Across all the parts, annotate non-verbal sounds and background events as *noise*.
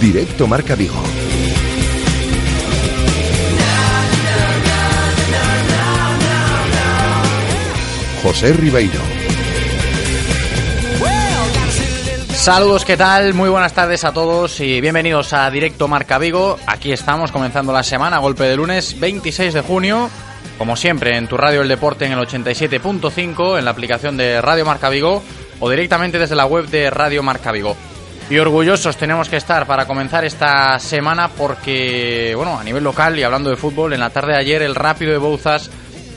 Directo Marca Vigo. José Ribeiro. Saludos, ¿qué tal? Muy buenas tardes a todos y bienvenidos a Directo Marca Vigo. Aquí estamos comenzando la semana, golpe de lunes 26 de junio. Como siempre, en tu radio El Deporte en el 87.5, en la aplicación de Radio Marca Vigo o directamente desde la web de Radio Marca Vigo. Y orgullosos tenemos que estar para comenzar esta semana porque, bueno, a nivel local y hablando de fútbol, en la tarde de ayer el Rápido de Bouzas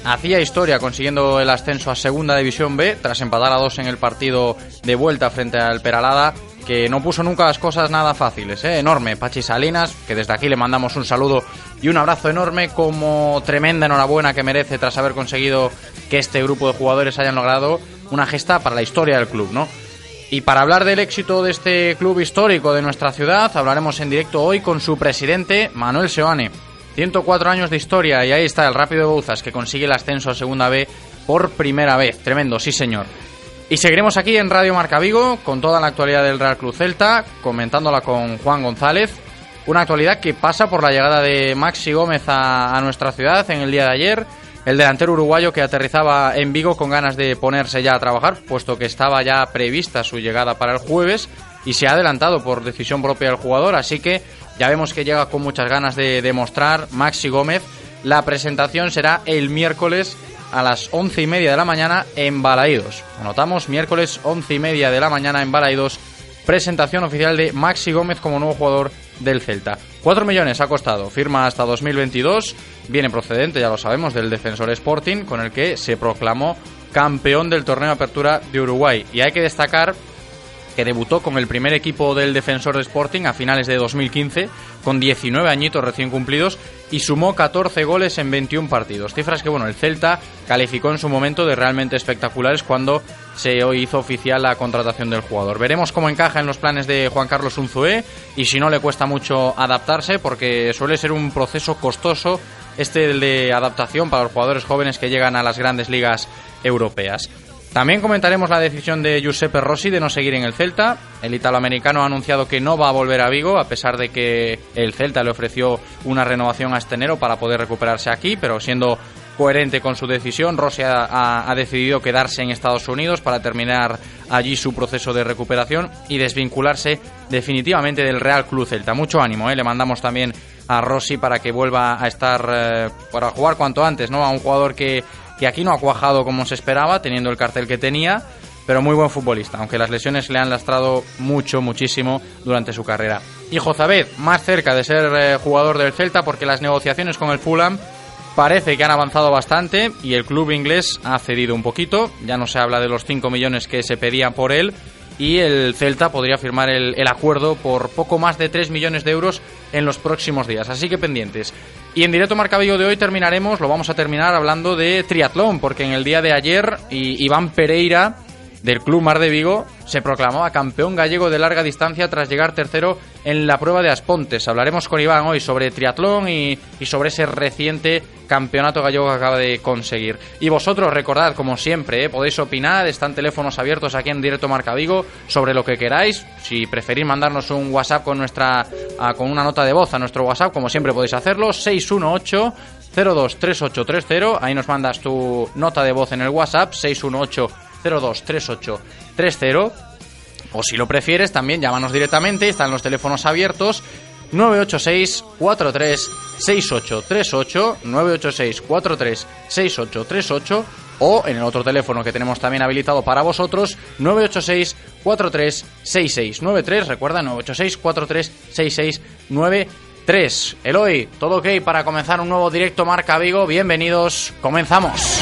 hacía historia consiguiendo el ascenso a Segunda División B tras empatar a dos en el partido de vuelta frente al Peralada que no puso nunca las cosas nada fáciles, ¿eh? enorme. Pachi Salinas, que desde aquí le mandamos un saludo y un abrazo enorme como tremenda enhorabuena que merece tras haber conseguido que este grupo de jugadores hayan logrado una gesta para la historia del club, ¿no? Y para hablar del éxito de este club histórico de nuestra ciudad, hablaremos en directo hoy con su presidente, Manuel Seoane. 104 años de historia y ahí está el Rápido de Bouzas que consigue el ascenso a Segunda B por primera vez. Tremendo, sí señor. Y seguiremos aquí en Radio Marca Vigo con toda la actualidad del Real Club Celta, comentándola con Juan González. Una actualidad que pasa por la llegada de Maxi Gómez a, a nuestra ciudad en el día de ayer el delantero uruguayo que aterrizaba en Vigo con ganas de ponerse ya a trabajar, puesto que estaba ya prevista su llegada para el jueves y se ha adelantado por decisión propia del jugador, así que ya vemos que llega con muchas ganas de demostrar Maxi Gómez. La presentación será el miércoles a las once y media de la mañana en Balaídos. Anotamos miércoles once y media de la mañana en Balaídos, presentación oficial de Maxi Gómez como nuevo jugador del Celta. 4 millones ha costado, firma hasta 2022, viene procedente, ya lo sabemos, del Defensor Sporting, con el que se proclamó campeón del torneo apertura de Uruguay. Y hay que destacar que debutó con el primer equipo del Defensor Sporting a finales de 2015, con 19 añitos recién cumplidos, y sumó 14 goles en 21 partidos. Cifras que, bueno, el Celta calificó en su momento de realmente espectaculares cuando se hizo oficial la contratación del jugador. Veremos cómo encaja en los planes de Juan Carlos Unzué y si no le cuesta mucho adaptarse, porque suele ser un proceso costoso este de adaptación para los jugadores jóvenes que llegan a las grandes ligas europeas. También comentaremos la decisión de Giuseppe Rossi de no seguir en el Celta. El italoamericano ha anunciado que no va a volver a Vigo, a pesar de que el Celta le ofreció una renovación a este enero para poder recuperarse aquí, pero siendo coherente con su decisión, Rossi ha, ha, decidido quedarse en Estados Unidos para terminar allí su proceso de recuperación y desvincularse definitivamente del Real Club Celta. Mucho ánimo, ¿eh? le mandamos también a Rossi para que vuelva a estar, eh, para jugar cuanto antes, ¿no? A un jugador que que aquí no ha cuajado como se esperaba, teniendo el cartel que tenía, pero muy buen futbolista, aunque las lesiones le han lastrado mucho, muchísimo durante su carrera. Y Jozabed, más cerca de ser eh, jugador del Celta, porque las negociaciones con el Fulham parece que han avanzado bastante y el club inglés ha cedido un poquito, ya no se habla de los 5 millones que se pedían por él, y el Celta podría firmar el, acuerdo por poco más de 3 millones de euros en los próximos días. Así que pendientes. Y en directo Marcabillo de hoy terminaremos, lo vamos a terminar hablando de triatlón, porque en el día de ayer Iván Pereira del Club Mar de Vigo se proclamaba campeón gallego de larga distancia tras llegar tercero en la prueba de Aspontes. Hablaremos con Iván hoy sobre triatlón y, y, sobre ese reciente campeonato gallego que acaba de conseguir. Y vosotros recordad, como siempre, ¿eh? podéis opinar, están teléfonos abiertos aquí en Directo Marca Vigo sobre lo que queráis. Si preferís mandarnos un WhatsApp con, nuestra, uh, con una nota de voz a nuestro WhatsApp, como siempre podéis hacerlo, 618 023830, ahí nos mandas tu nota de voz en el WhatsApp, 618 023830 o si lo prefieres también llámanos directamente, están los teléfonos abiertos 986 43 6838 986 43 6838 o en el otro teléfono que tenemos también habilitado para vosotros 986 43 6693 recuerda 986 43 6693 Eloy, todo ok para comenzar un nuevo directo Marca Vigo, bienvenidos, comenzamos.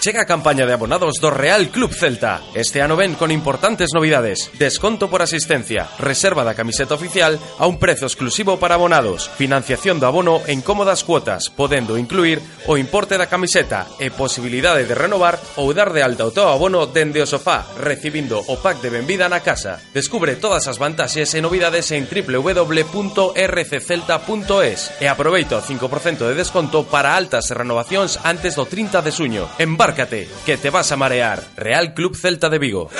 Chega a campaña de abonados do Real Club Celta. Este ano ven con importantes novidades. Desconto por asistencia, reserva da camiseta oficial a un prezo exclusivo para abonados, financiación do abono en cómodas cuotas, podendo incluir o importe da camiseta e posibilidade de renovar ou dar de alta o teu abono dende o sofá, recibindo o pack de benvida na casa. Descubre todas as vantaxes e novidades en www.rccelta.es e aproveita o 5% de desconto para altas e renovacións antes do 30 de suño. Embarca que te vas a marear. Real Club Celta de Vigo.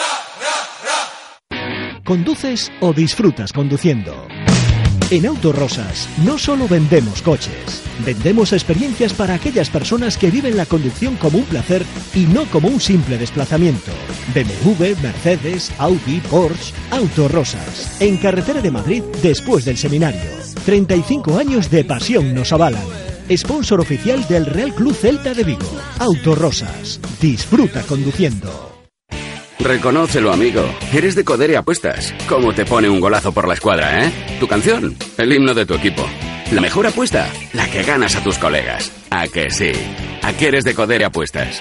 ¿Conduces o disfrutas conduciendo? En Autorosas no solo vendemos coches, vendemos experiencias para aquellas personas que viven la conducción como un placer y no como un simple desplazamiento. BMW, Mercedes, Audi, Porsche, Autorosas. En carretera de Madrid después del seminario. 35 años de pasión nos avalan sponsor oficial del Real Club Celta de Vigo. Autorosas. Disfruta conduciendo. Reconócelo, amigo. Eres de Codere Apuestas. ¿Cómo te pone un golazo por la escuadra, eh? Tu canción, el himno de tu equipo. La mejor apuesta, la que ganas a tus colegas. ¿A que sí? ¿A qué eres de Codere Apuestas?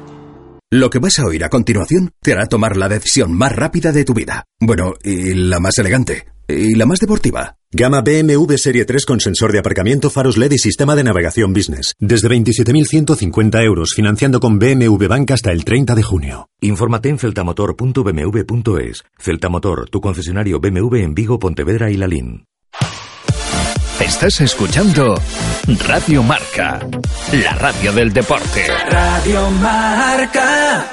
Lo que vas a oír a continuación te hará tomar la decisión más rápida de tu vida. Bueno, y la más elegante. Y la más deportiva. Gama BMW Serie 3 con sensor de aparcamiento, faros LED y sistema de navegación business. Desde 27.150 euros, financiando con BMW Bank hasta el 30 de junio. Infórmate en celtamotor.bmw.es. Celtamotor, tu concesionario BMW en Vigo, Pontevedra y Lalín. Estás escuchando Radio Marca, la radio del deporte. Radio Marca.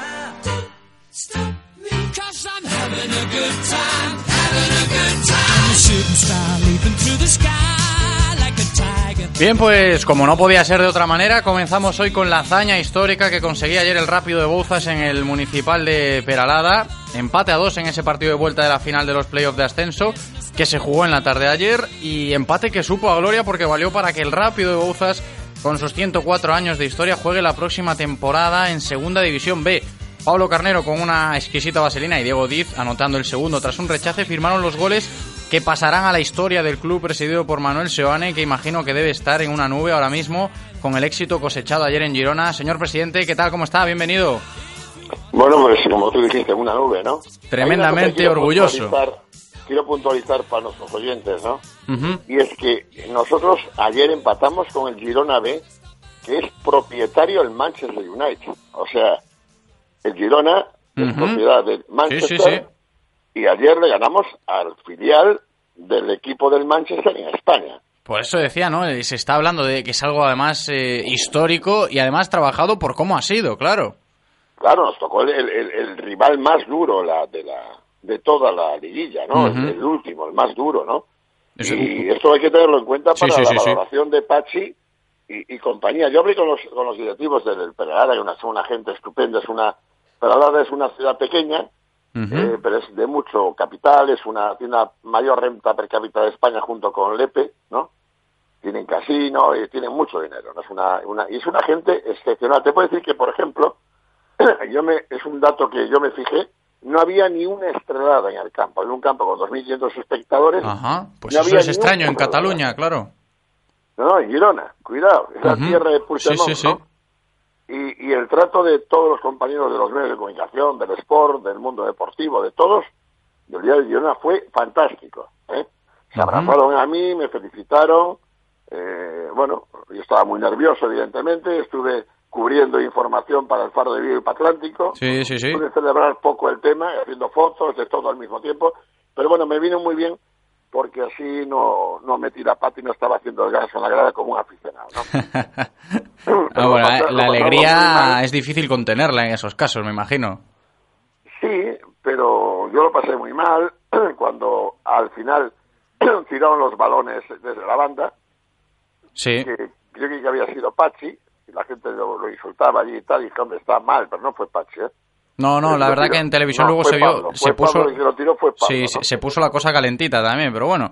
Bien, pues como no podía ser de otra manera, comenzamos hoy con la hazaña histórica que conseguía ayer el Rápido de Bouzas en el Municipal de Peralada. Empate a dos en ese partido de vuelta de la final de los playoffs de ascenso que se jugó en la tarde de ayer y empate que supo a gloria porque valió para que el Rápido de Bouzas, con sus 104 años de historia, juegue la próxima temporada en Segunda División B. Pablo Carnero con una exquisita vaselina y Diego Diz anotando el segundo tras un rechace firmaron los goles que pasarán a la historia del club presidido por Manuel Seoane, que imagino que debe estar en una nube ahora mismo con el éxito cosechado ayer en Girona. Señor presidente, ¿qué tal? ¿Cómo está? Bienvenido. Bueno, pues como tú dijiste, una nube, ¿no? Tremendamente orgulloso. Quiero puntualizar para nuestros oyentes, ¿no? Y es que nosotros ayer empatamos con el Girona B, que es propietario del Manchester United. O sea, el Girona es propiedad del Manchester. Sí, sí, sí y ayer le ganamos al filial del equipo del Manchester en España. Por eso decía, ¿no? Se está hablando de que es algo además eh, histórico y además trabajado por cómo ha sido, claro. Claro, nos tocó el, el, el rival más duro la, de, la, de toda la liguilla, ¿no? Uh -huh. el, el, último, el más duro, ¿no? Y esto hay que tenerlo en cuenta para sí, sí, la valoración de Pachi y, y, compañía. Yo hablé con los, con los directivos del Peralada, que una, son una gente estupenda, es una, Peralada es una ciudad pequeña, eh, pero es de mucho capital, es una, tiene una mayor renta per cápita de España junto con Lepe, ¿no? Tienen casino y tienen mucho dinero, ¿no? Es una, una, y es una gente excepcional. Te puedo decir que, por ejemplo, *clears throat* yo me, es un dato que yo me fijé, no había ni una estrellada en el campo, en un campo con 2.500 espectadores. Ajá, pues eso es extraño en Cataluña, claro. No, en Girona, cuidado, es la tierra de Puigdemont, sí, sí, sí. Y, y, el trato de todos los compañeros de los medios de comunicación, del sport, del mundo deportivo, de todos, del día de Girona fue fantástico. ¿eh? Se abrazaron a mí, me felicitaron. Eh, bueno, yo estaba muy nervioso, evidentemente. Estuve cubriendo información para el Faro de Vigo y Atlántico. Sí, sí, sí. Pude celebrar poco el tema, haciendo fotos de todo al mismo tiempo. Pero bueno, me vino muy bien porque así no, no metí la pata y no estaba haciendo el gas en la grada como un aficionado. ¿no? *laughs* *laughs* ah, bueno, la alegría es difícil contenerla en esos casos, me imagino. Sí, pero yo lo pasé muy mal *clears throat* cuando al final *clears throat* tiraron los balones desde la banda. Sí. Que creo que había sido Pachi, y la gente lo, lo insultaba allí y tal, y dije, hombre, está mal, pero no fue Pachi, ¿eh? No, no, la verdad que en televisión No, luego se vio, Pablo, se puso, Pablo que lo tiró, fue Pablo, sí, ¿no? se, se puso la cosa calentita también, pero bueno,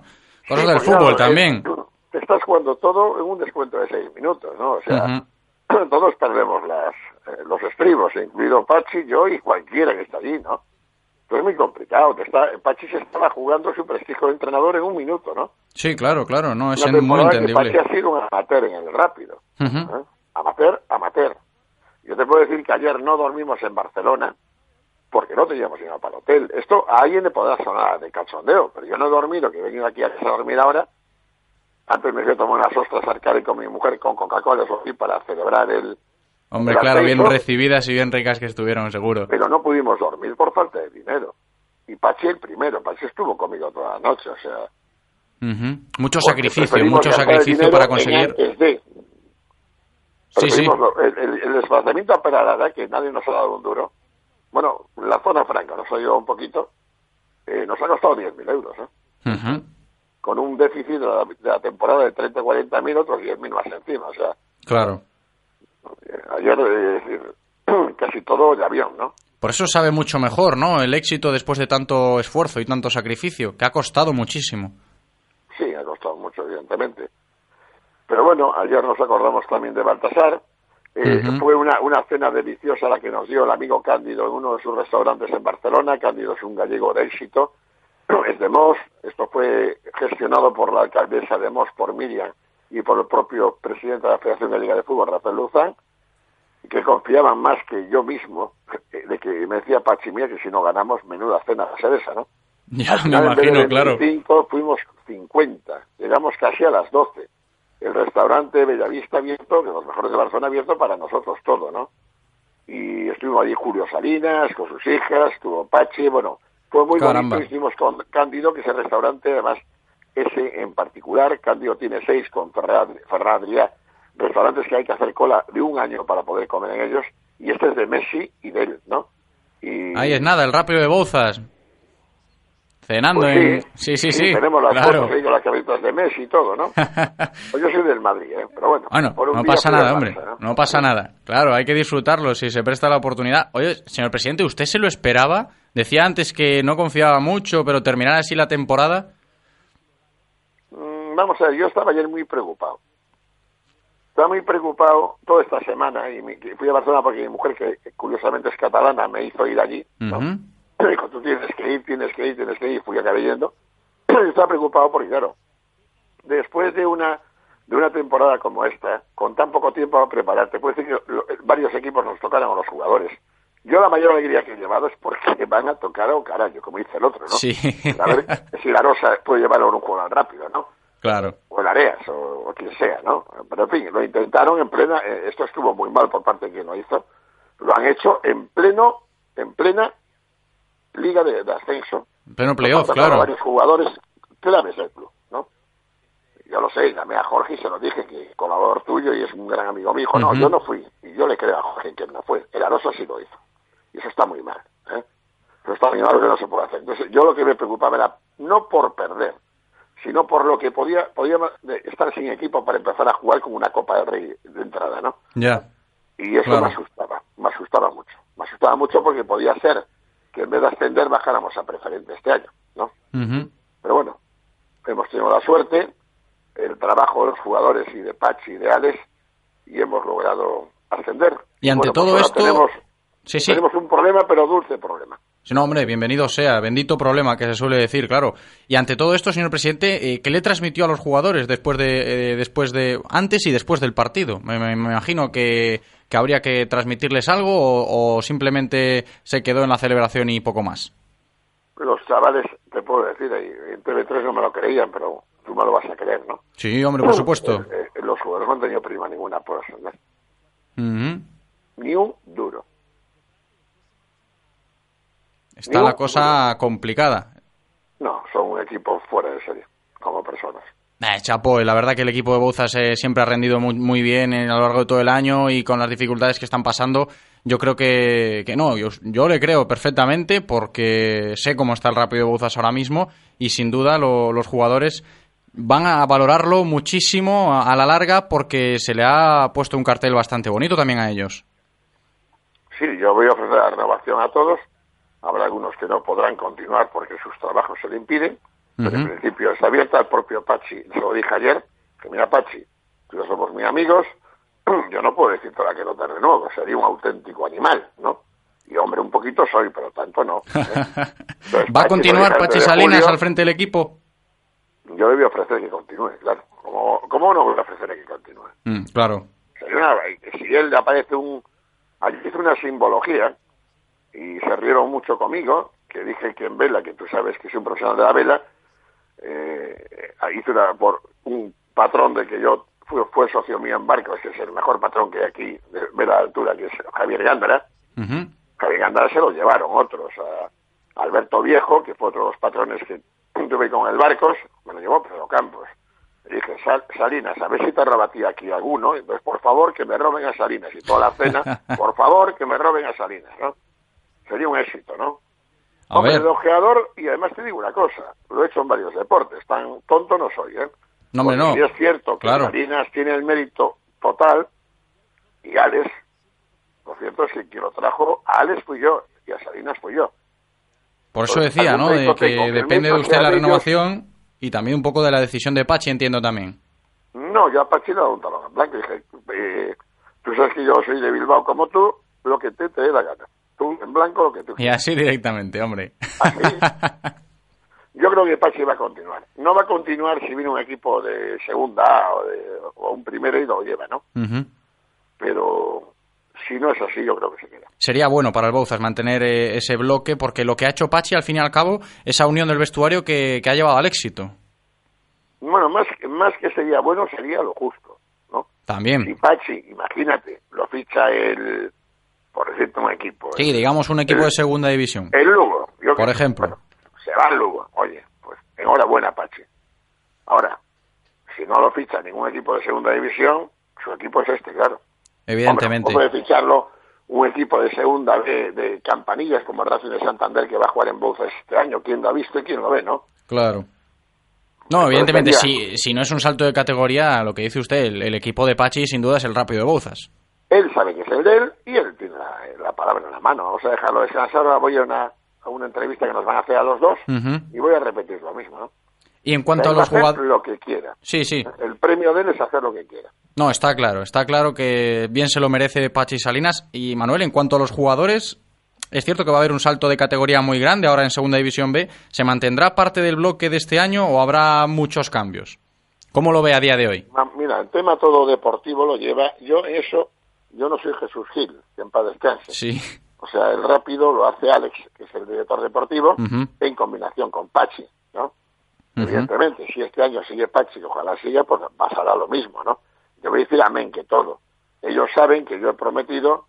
cosas Sí, del pues, fútbol claro, también. eh, te estás jugando todo en un descuento de seis minutos, ¿no? O sea, *clears throat* todos perdemos las, eh, los estribos, incluido Pachi, yo y cualquiera que está allí, ¿no? Pero es muy complicado. Te está, Pachi se estaba jugando su prestigio de entrenador en un minuto, ¿no? Sí, claro, claro, no, es muy que entendible. Pachi ha sido un amateur en el rápido. ¿eh? Amateur, amateur. Yo te puedo decir que ayer no dormimos en Barcelona porque no teníamos dinero para el hotel. Esto a alguien le podrá sonar de cachondeo, pero yo no he dormido, que he venido aquí a dormir ahora. Antes me fui a tomar unas ostras arcade con mi mujer con Coca-Cola, eso sí, para celebrar el... Hombre, el claro, bien recibidas y bien ricas que estuvieron, seguro. Pero no pudimos dormir por falta de dinero. Y Pachi el primero, Pachi estuvo conmigo toda la noche, o sea... Ujú. Mucho porque sacrificio, mucho sacrificio para conseguir. Sí, sí. El, el- el desplazamiento a Peralada, que nadie nos ha dado un duro. Bueno, la zona franca nos ha ayudado un poquito. eh, nos ha costado 10.000 euros, ¿eh? Con un déficit de la, de la temporada de 30 40 mil, otros 10.000 más encima. O sea, Claro. eh, ayer, eh, decir, *clears throat* casi todo de avión, ¿no? Por eso sabe mucho mejor, ¿no? El éxito después de tanto esfuerzo y tanto sacrificio, que ha costado muchísimo. Sí, ha costado mucho, evidentemente. Pero bueno, ayer nos acordamos también de Baltasar. Eh. Fue una, una cena deliciosa la que nos dio el amigo Cándido en uno de sus restaurantes en Barcelona. Cándido es un gallego de éxito. *clears throat* Es de Mos. Esto fue gestionado por la alcaldesa de Mos, por Miriam, y por el propio presidente de la Federación Gallega de Fútbol, Rafael Luzán, que confiaban más que yo mismo, eh, de que me decía Pachi, mira que si no ganamos, menuda cena va a ser esa, ¿no? *laughs* Ya, Al me final, en vez de imagino, claro. 25, fuimos 50. Llegamos casi a las 12. El restaurante Bellavista abierto, de los mejores de Barcelona abierto para nosotros todo, ¿no? Y estuvimos allí Julio Salinas con sus hijas, estuvo Pachi, bueno, fue muy Caramba. bonito. Hicimos con Cándido, que es el restaurante, además, ese en particular. Cándido tiene seis con Adrià, restaurantes que hay que hacer cola de un año para poder comer en ellos. Y este es de Messi y de él, ¿no? Y Ahí es nada, el rápido de Bouzas. Cenando Pues en... sí, Sí, sí, sí. Tenemos las claro. fotos ahí con las cabezas de Messi y todo, ¿no? *laughs* Pues yo soy del Madrid, ¿eh? Pero bueno. Bueno, por un no día pasa nada, hombre. No pasa nada. Claro, hay que disfrutarlo si se presta la oportunidad. Oye, señor presidente, ¿usted se lo esperaba? Decía antes que no confiaba mucho, pero terminar así la temporada. Mm, Vamos a ver, yo estaba ayer muy preocupado. Estaba muy preocupado toda esta semana y fui a Barcelona porque mi mujer, que curiosamente es catalana, me hizo ir allí. ¿no? Dijo, tú tienes que ir, tienes que ir, tienes que ir, fui acabé yendo. *clears throat* estaba preocupado porque, claro, después de una de una temporada como esta, con tan poco tiempo a prepararte, puede decir que lo- varios equipos nos tocaron a los jugadores. Yo la mayor alegría que he llevado es porque *laughs* van a tocar a un carajo, como dice el otro, ¿no? Sí. A ver si la Rosa puede llevar a un jugador rápido, ¿no? Claro. o el Areas, o, o quien sea, ¿no? Pero en fin, lo intentaron en plena, eh, esto estuvo muy mal por parte de quien lo hizo, lo han hecho en pleno, en plena liga de, de ascenso. En pleno playoff, claro. varios jugadores claves del club, ¿no? Yo lo sé, llamé a Jorge y se lo dije, que es colaborador tuyo y es un gran amigo mío. Dijo, no, yo no fui, y yo le creo a Jorge que no fue, el Arosa sí lo hizo. Y eso está muy mal, ¿eh? Eso está muy mal que no se puede hacer. Entonces, yo lo que me preocupaba era no por perder, sino por lo que podía, podía estar sin equipo para empezar a jugar como una Copa del Rey de entrada, ¿no? Ya. Y eso Claro. me asustaba, me asustaba mucho. Me asustaba mucho porque podía ser que en vez de ascender bajáramos a preferente este año, ¿no? Pero bueno, hemos tenido la suerte, el trabajo de los jugadores y de Pachi y de Alex, y hemos logrado ascender. Y ante Bueno, todo pues esto... Tenemos, Sí, sí. tenemos un problema, pero dulce problema. Sí, No, hombre, bienvenido sea, bendito problema que se suele decir, claro. Y ante todo esto, señor presidente, eh, ¿qué le transmitió a los jugadores después de, eh, después de, antes y después del partido? Me, me- me imagino que, que habría que transmitirles algo o, o simplemente se quedó en la celebración y poco más. Los chavales, te puedo decir, ahí, en TV3 no me lo creían, pero tú me lo vas a creer, ¿no? Sí, hombre, por supuesto. Eh, eh, los jugadores no han tenido prima ninguna por ascender. Ujú. Ni un duro. Está la cosa complicada. No, son un equipo fuera de serie, como personas. Eh, Chapo, la verdad que el equipo de Bouzas eh, siempre ha rendido muy, muy bien eh, a lo largo de todo el año y con las dificultades que están pasando, yo creo que, que no, yo, yo le creo perfectamente porque sé cómo está el Rápido de Bouzas ahora mismo y sin duda lo- los jugadores van a valorarlo muchísimo a, a la larga porque se le ha puesto un cartel bastante bonito también a ellos. Sí, yo voy a ofrecer la renovación a todos. Habrá algunos que no podrán continuar porque sus trabajos se lo impiden. Pero en principio está abierta. El propio Pachi, se lo dije ayer, que mira Pachi, tú y yo somos muy amigos. *clears throat* Yo no puedo decir toda que no te renuevo, sería un auténtico animal, ¿no? Y hombre, un poquito soy, pero tanto no. ¿eh? *laughs* Entonces, ¿Va a continuar Pachi Salinas julio, al frente del equipo? Yo le voy a ofrecer que continúe, claro. ¿Cómo, cómo no voy a ofrecer que continúe? Mm, claro. Sería una- si él le aparece un... Allí hizo una simbología y se rieron mucho conmigo, que dije que en vela, que tú sabes que soy un profesional de la vela, eh, hizo una, por un patrón de que yo fue, fue socio mío en barcos, que es el mejor patrón que hay aquí de vela de altura, que es Javier Gándara. Ujú. Javier Gándara se lo llevaron otros, a Alberto Viejo, que fue otro de los patrones que *clears throat* tuve con el Barcos, me lo llevó Pedro Campos. Le dije, "Sal- Salinas, a ver si te robatía aquí alguno, entonces por favor que me roben a Salinas y toda la cena, *laughs* por favor que me roben a Salinas, ¿no? Sería un éxito, ¿no? A Hombre, ver. de ojeador, y además te digo una cosa, lo he hecho en varios deportes, tan tonto no soy, ¿eh? No, hombre, no. sí es cierto que Claro. Salinas tiene el mérito total y Alex, lo cierto es que quien lo trajo a Alex fui yo y a Salinas fui yo. Por eso decía, ¿no? De que depende de usted la ellos. renovación y también un poco de la decisión de Pachi, entiendo también. No, yo a Pachi le he dado un talón en blanco y dije, eh, tú sabes que yo soy de Bilbao como tú, lo que te, te dé la gana. Tú en blanco lo que tú Y así directamente, hombre. *laughs* Yo creo que Pachi va a continuar. No va a continuar si viene un equipo de segunda o, de, o un primero y lo lleva, ¿no? Ujú. Pero si no es así, yo creo que se queda. Sería bueno para el Bouzas mantener eh, ese bloque porque lo que ha hecho Pachi al fin y al cabo, esa unión del vestuario que, que ha llevado al éxito. Bueno, más, que- más que sería bueno, sería lo justo, ¿no? Si También. Pachi, imagínate, lo ficha el, por decirte un equipo, Sí, digamos un equipo de segunda división. el Lugo. yo Por ejemplo. se va al Lugo. Oye, pues enhorabuena, Pachi. Ahora, si no lo ficha ningún equipo de segunda división, su equipo es este, claro. Evidentemente. Hombre, no puede ficharlo un equipo de segunda de campanillas como el Racing de Santander que va a jugar en Bouzas este año. ¿Quién lo ha visto y quién lo ve, no? Claro. No, Entonces evidentemente, si, si no es un salto de categoría, lo que dice usted, el, el equipo de Pachi sin duda es el rápido de Bouzas. Él sabe que es el de él y él tiene la, la palabra en la mano. Vamos a dejarlo descansar. Ahora voy a una, a una entrevista que nos van a hacer a los dos y voy a repetir lo mismo, ¿no? Y en cuanto a los jugadores... lo que quiera. Sí, sí. El premio de él es hacer lo que quiera. No, está claro, está claro que bien se lo merece Pachi Salinas. Y Manuel, en cuanto a los jugadores, es cierto que va a haber un salto de categoría muy grande ahora en Segunda División B. ¿Se mantendrá parte del bloque de este año o habrá muchos cambios? ¿Cómo lo ve a día de hoy? Mira, el tema todo deportivo lo lleva. Yo eso, yo no soy Jesús Gil, que en paz descanse. Sí. O sea, el rápido lo hace Alex, que es el director deportivo, en combinación con Pachi, ¿no? Evidentemente, si este año sigue Pachi, que ojalá siga, pues pasará lo mismo, ¿no? Yo voy a decir amén que todo. Ellos saben que yo he prometido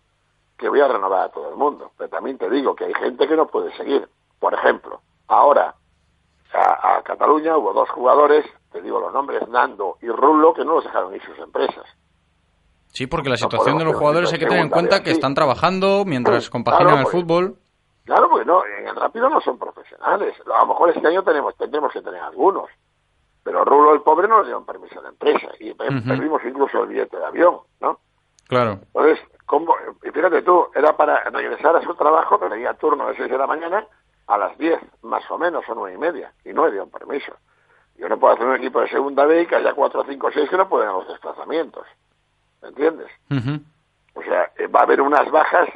que voy a renovar a todo el mundo, pero también te digo que hay gente que no puede seguir. Por ejemplo, ahora a, a Cataluña hubo dos jugadores, te digo los nombres, Nando y Rulo, que no los dejaron ir sus empresas. Sí, porque la No situación de los jugadores hay que tener en cuenta que están trabajando mientras compaginan claro, el pues. fútbol. Claro, porque no, en el rápido no son profesionales. A lo mejor este año tenemos, tendremos que tener algunos. Pero Rulo, el pobre, no le dieron permiso a la empresa. Y perdimos incluso el billete de avión, ¿no? Claro. Entonces, ¿cómo? Y fíjate tú, era para regresar a su trabajo, tenía turno de 6 de la mañana a las 10, más o menos, o nueve y media, y no me dio permiso. Yo no puedo hacer un equipo de segunda B y que haya 4, 5, 6 que no pueden los desplazamientos. ¿Me entiendes? O sea, eh, va a haber unas bajas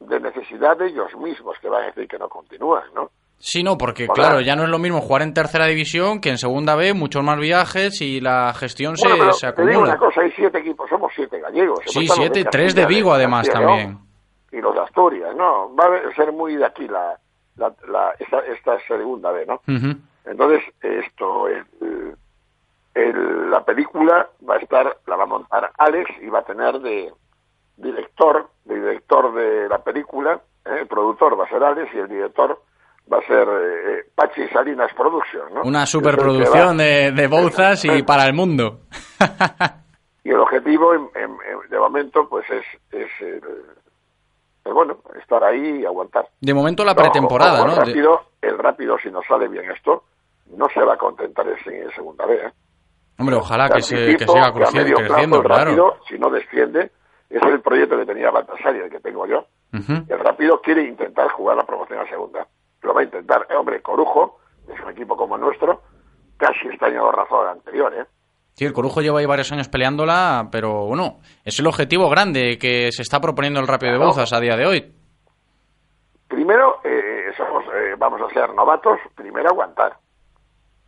de necesidad de ellos mismos que van a decir que no continúan, ¿no? Sí, no, porque claro, ya no es lo mismo jugar en tercera división que en segunda B, muchos más viajes y la gestión se, se acumula. Te digo una cosa, hay siete equipos, somos siete gallegos. Sí, siete, tres de Vigo además también. Y los de Asturias, ¿no? Va a ser muy de aquí la, la, la esta, esta, segunda B, ¿no? Entonces, esto, el, el, la película va a estar, la va a montar Alex y va a tener de director, de director de la película, ¿eh? el productor va a ser Alex y el director va a ser eh, Pachi Salinas Production, ¿no? Una superproducción de, de Bouzas y para el mundo. *laughs* y el objetivo, de momento, pues es, es bueno, estar ahí y aguantar. De momento la pretemporada, ¿no? El rápido, el rápido, si nos sale bien esto, no se va a contentar en segunda vez. ¿eh? Hombre, ojalá que, se, que siga creciendo, creciendo claro. rápido, si no desciende, es el proyecto que tenía Baltasar y el que tengo yo. El rápido quiere intentar jugar la promoción a segunda lo va a intentar. Eh, hombre, Corujo, es un equipo como el nuestro, casi está año razón al anterior, ¿eh? Sí, el Corujo lleva ahí varios años peleándola, pero bueno, es el objetivo grande que se está proponiendo el Rápido de Bouzas a día de hoy. Primero, eh, somos, eh, vamos a ser novatos, primero aguantar.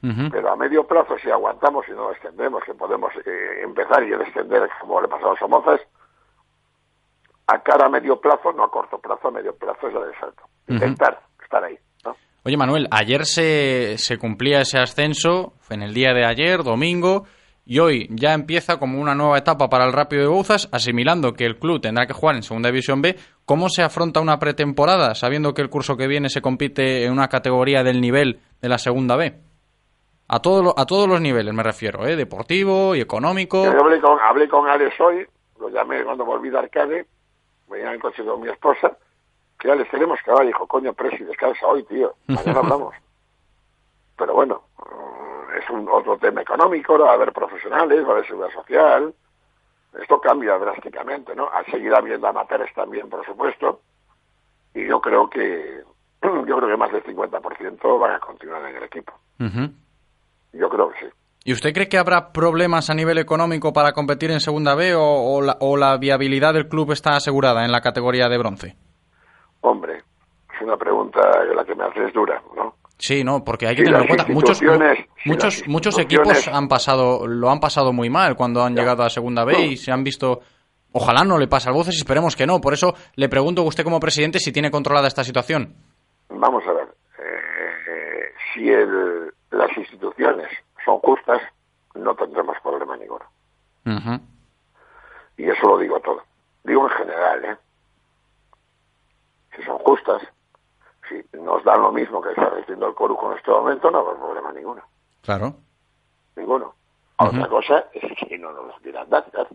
Pero a medio plazo, si aguantamos y no descendemos, que podemos eh, empezar y descender como le pasó a Somozas, a cara a medio plazo, no a corto plazo, a medio plazo es la de salto. Intentar ahí. Oye, Manuel, ayer se, se cumplía ese ascenso, en el día de ayer, domingo, y hoy ya empieza como una nueva etapa para el Rápido de Bouzas, asimilando que el club tendrá que jugar en Segunda División B. ¿Cómo se afronta una pretemporada, sabiendo que el curso que viene se compite en una categoría del nivel de la Segunda B? A, todo, a todos los niveles me refiero, ¿eh? deportivo y económico. Yo hablé con, hablé con Alex hoy, lo llamé cuando volví de Arcade, venía en el coche con mi esposa, que ya les tenemos que hablar. Dijo, coño, Presi, descansa hoy, tío. Mañana hablamos. *laughs* Pero bueno, mm, es un otro tema económico, va a haber profesionales, va a haber seguridad social. Esto cambia drásticamente, ¿no? A seguir habiendo amateurs también, por supuesto. Y yo creo que *clears throat* yo creo que más del 50% van a continuar en el equipo. Yo creo que sí. ¿Y usted cree que habrá problemas a nivel económico para competir en Segunda B o, la, o la viabilidad del club está asegurada en la categoría de bronce? Hombre, es una pregunta que la que me haces dura, ¿no? Sí, no, porque hay que tener en cuenta muchos muchos muchos equipos han pasado lo han pasado muy mal cuando han llegado a segunda B y se han visto ojalá no le pase al Voces y esperemos que no, por eso le pregunto a usted como presidente si tiene controlada esta situación. Vamos a ver, eh, si el, las instituciones son justas, no tendremos problema ninguno. Y eso lo digo todo. Digo en general, ¿eh? si son justas, si nos dan lo mismo que está recibiendo el Corujo en este momento, no habrá problema ninguno. Claro. Ninguno. Otra cosa es que no nos quieran dar, claro.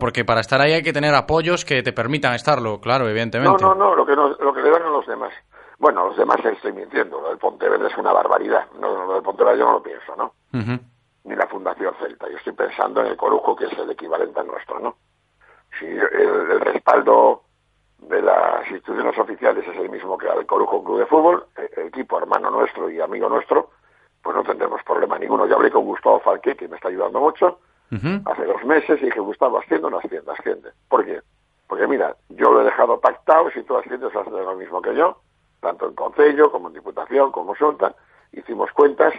Porque para estar ahí hay que tener apoyos que te permitan estarlo, claro, evidentemente. No, no, no, lo que, lo que le dan a los demás. Bueno, a los demás estoy mintiendo. Lo del Ponteverde es una barbaridad. No, lo del Ponteverde yo no lo pienso, ¿no? Ni la Fundación Celta. Yo estoy pensando en el Corujo, que es el equivalente a nuestro, ¿no? Si el respaldo de las instituciones oficiales es el mismo que el Corujo Club de Fútbol, el equipo hermano nuestro y amigo nuestro, pues no tendremos problema ninguno. Ya hablé con Gustavo Falque, que me está ayudando mucho, hace dos meses, y dije, Gustavo, asciende o no asciende, asciende. ¿Por qué? Porque mira, yo lo he dejado pactado, si tú asciendes, haces lo mismo que yo, tanto en Concello, como en Diputación, como Junta, hicimos cuentas,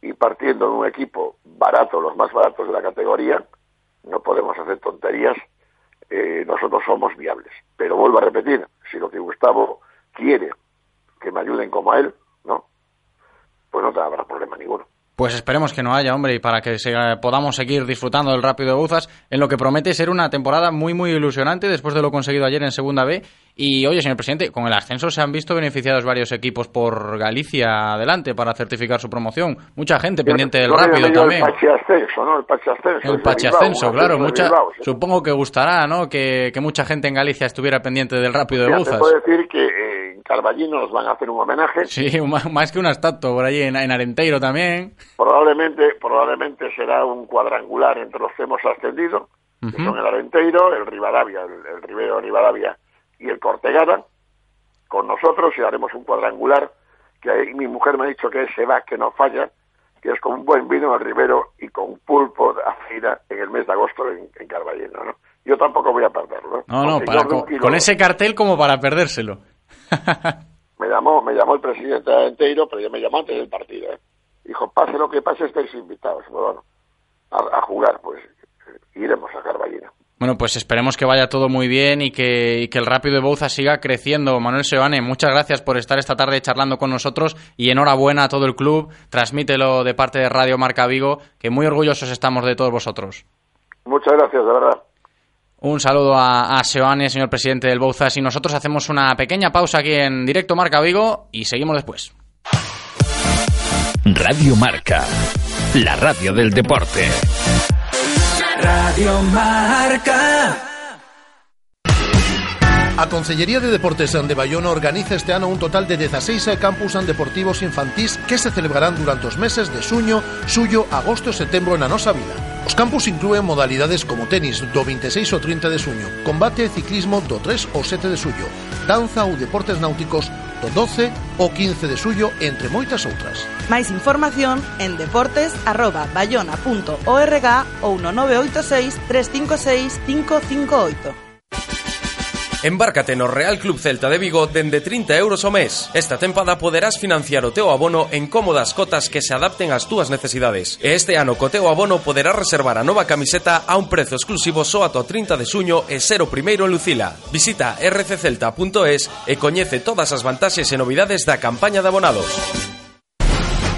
y partiendo de un equipo barato, los más baratos de la categoría, no podemos hacer tonterías eh, nosotros somos viables. Pero vuelvo a repetir, si lo que Gustavo quiere que me ayuden como a él, ¿no? Pues no te habrá problema ninguno. Pues esperemos que no haya, hombre, y para que podamos seguir disfrutando del Rápido de Bouzas, en lo que promete ser una temporada muy, muy ilusionante después de lo conseguido ayer en Segunda B. Y, oye, señor presidente, con el ascenso se han visto beneficiados varios equipos por Galicia adelante para certificar su promoción. Mucha gente pendiente del Rápido también. El Pachi Ascenso, ¿no? El Pachi Ascenso. El Pachi Ascenso, claro. Mucha, Supongo que gustará, ¿no? Que, mucha gente en Galicia estuviera pendiente del Rápido de Bouzas. puedo decir que Carballino nos van a hacer un homenaje. Sí, más que una estatua por allí en, Arenteiro también. Probablemente, probablemente será un cuadrangular entre los que hemos ascendido. que son el Arenteiro, el Rivadavia, el, el Rivero Rivadavia y el Cortegada, con nosotros y haremos un cuadrangular que ahí mi mujer me ha dicho que ese va que no falla, que es con un buen vino al Rivero y con pulpo de aceira en el mes de agosto en, en Carballino, ¿no? Yo tampoco voy a perderlo. No, no, para- con ese cartel como para perdérselo. *laughs* Me llamó, me llamó el presidente de pero ya me llamó antes del partido, ¿eh? Dijo, pase lo que pase, estáis invitados. Bueno, a, a jugar, pues eh, iremos a Carballino. Bueno, pues esperemos que vaya todo muy bien y que, y que el Rápido de Bouza siga creciendo. Manuel Seoane, muchas gracias por estar esta tarde charlando con nosotros y enhorabuena a todo el club. Transmítelo de parte de Radio Marca Vigo, que muy orgullosos estamos de todos vosotros. Muchas gracias, de verdad. Un saludo a, a Seoane, señor presidente del Bouzas, y nosotros hacemos una pequeña pausa aquí en directo Marca Vigo y seguimos después. Radio Marca, la radio del deporte. Radio Marca. A Consellería de Deportes de Bayona organiza este ano un total de 16 campus deportivos infantís que se celebrarán durante os meses de suño, suyo, agosto e setembro na nosa vila. Os campus inclúen modalidades como tenis do 26 ao 30 de suño, combate e ciclismo do 3 ao 7 de suyo, danza ou deportes náuticos do 12 ao 15 de suyo, entre moitas outras. Máis información en deportes@bayona.org ou no 986 356 558. Embárcate no Real Club Celta de Vigo dende 30 euros ao mes. Esta tempada poderás financiar o teu abono en cómodas cotas que se adapten ás túas necesidades. E este ano co teu abono poderás reservar a nova camiseta a un prezo exclusivo só ata o 30 de suño e ser o primeiro en Lucila. Visita rccelta.es e coñece todas as vantaxes e novidades da campaña de abonados.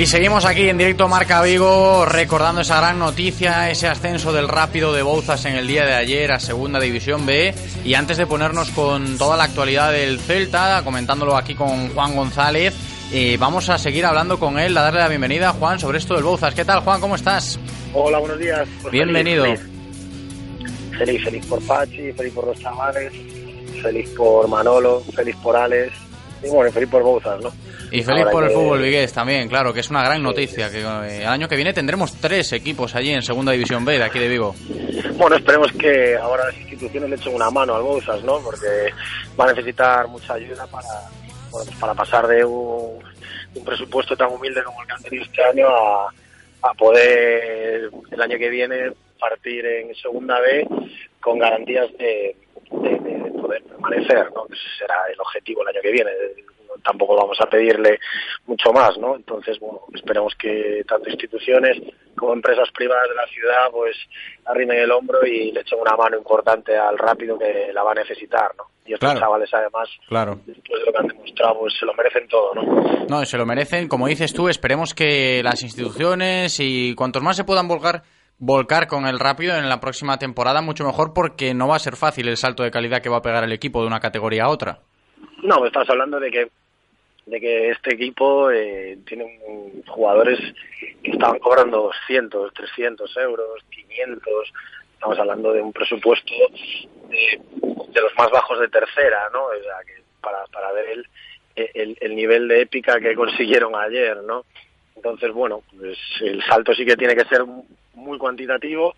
Y seguimos aquí en directo Marca Vigo recordando esa gran noticia, ese ascenso del Rápido de Bouzas en el día de ayer a Segunda División B. Y antes de ponernos con toda la actualidad del Celta, comentándolo aquí con Juan González, eh, vamos a seguir hablando con él, a darle la bienvenida a Juan sobre esto del Bouzas. ¿Qué tal Juan? ¿Cómo estás? Hola, buenos días. Pues Bienvenido. Feliz, feliz. por Pachi, feliz por los chavales, feliz por Manolo, feliz por Alex y bueno, feliz por Bouzas, ¿no? Y feliz Ahora por el que- fútbol vigués también, claro, que es una gran noticia. Que eh, el año que viene tendremos tres equipos allí en Segunda División B de aquí de Vigo. Bueno, esperemos que ahora las instituciones le echen una mano al Bouzas, ¿no? Porque va a necesitar mucha ayuda para, bueno, pues para pasar de un, un presupuesto tan humilde como el que han tenido este año a, a poder el año que viene partir en segunda B con garantías de, de- de poder permanecer, ¿no? Ese será el objetivo el año que viene. Tampoco vamos a pedirle mucho más, ¿no? Entonces, bueno, esperemos que tanto instituciones como empresas privadas de la ciudad, pues arrimen el hombro y le echen una mano importante al rápido que la va a necesitar, ¿no? Y estos Claro. chavales, además, Claro. después de lo que han demostrado, pues se lo merecen todo, ¿no? No, se lo merecen. Como dices tú, esperemos que las instituciones y cuantos más se puedan volcar, volcar con el rápido en la próxima temporada, mucho mejor porque no va a ser fácil el salto de calidad que va a pegar el equipo de una categoría a otra. No, estás hablando de que de que este equipo eh, tiene jugadores que estaban cobrando 200, 300 euros, 500. Estamos hablando de un presupuesto de, de los más bajos de tercera, ¿no? O sea, que para, para ver el, el, el nivel de épica que consiguieron ayer, ¿no? Entonces, bueno, pues el salto sí que tiene que ser muy cuantitativo.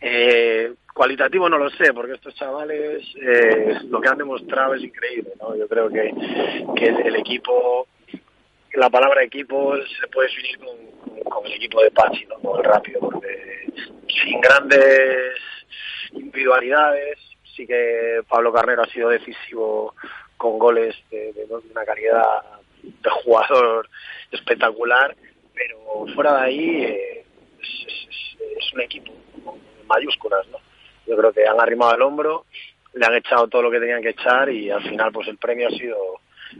Eh, cualitativo no lo sé, porque estos chavales eh, lo que han demostrado es increíble, ¿no? Yo creo que, que el, equipo, la palabra equipo se puede unir con, el equipo de Pachi, ¿no? Con el rápido, porque sin grandes individualidades, sí que Pablo Carnero ha sido decisivo con goles de, de una calidad de jugador espectacular, pero fuera de ahí eh, es, es- es- es un equipo mayúsculas, ¿no? Yo creo que han arrimado el hombro, le han echado todo lo que tenían que echar y al final pues el premio ha sido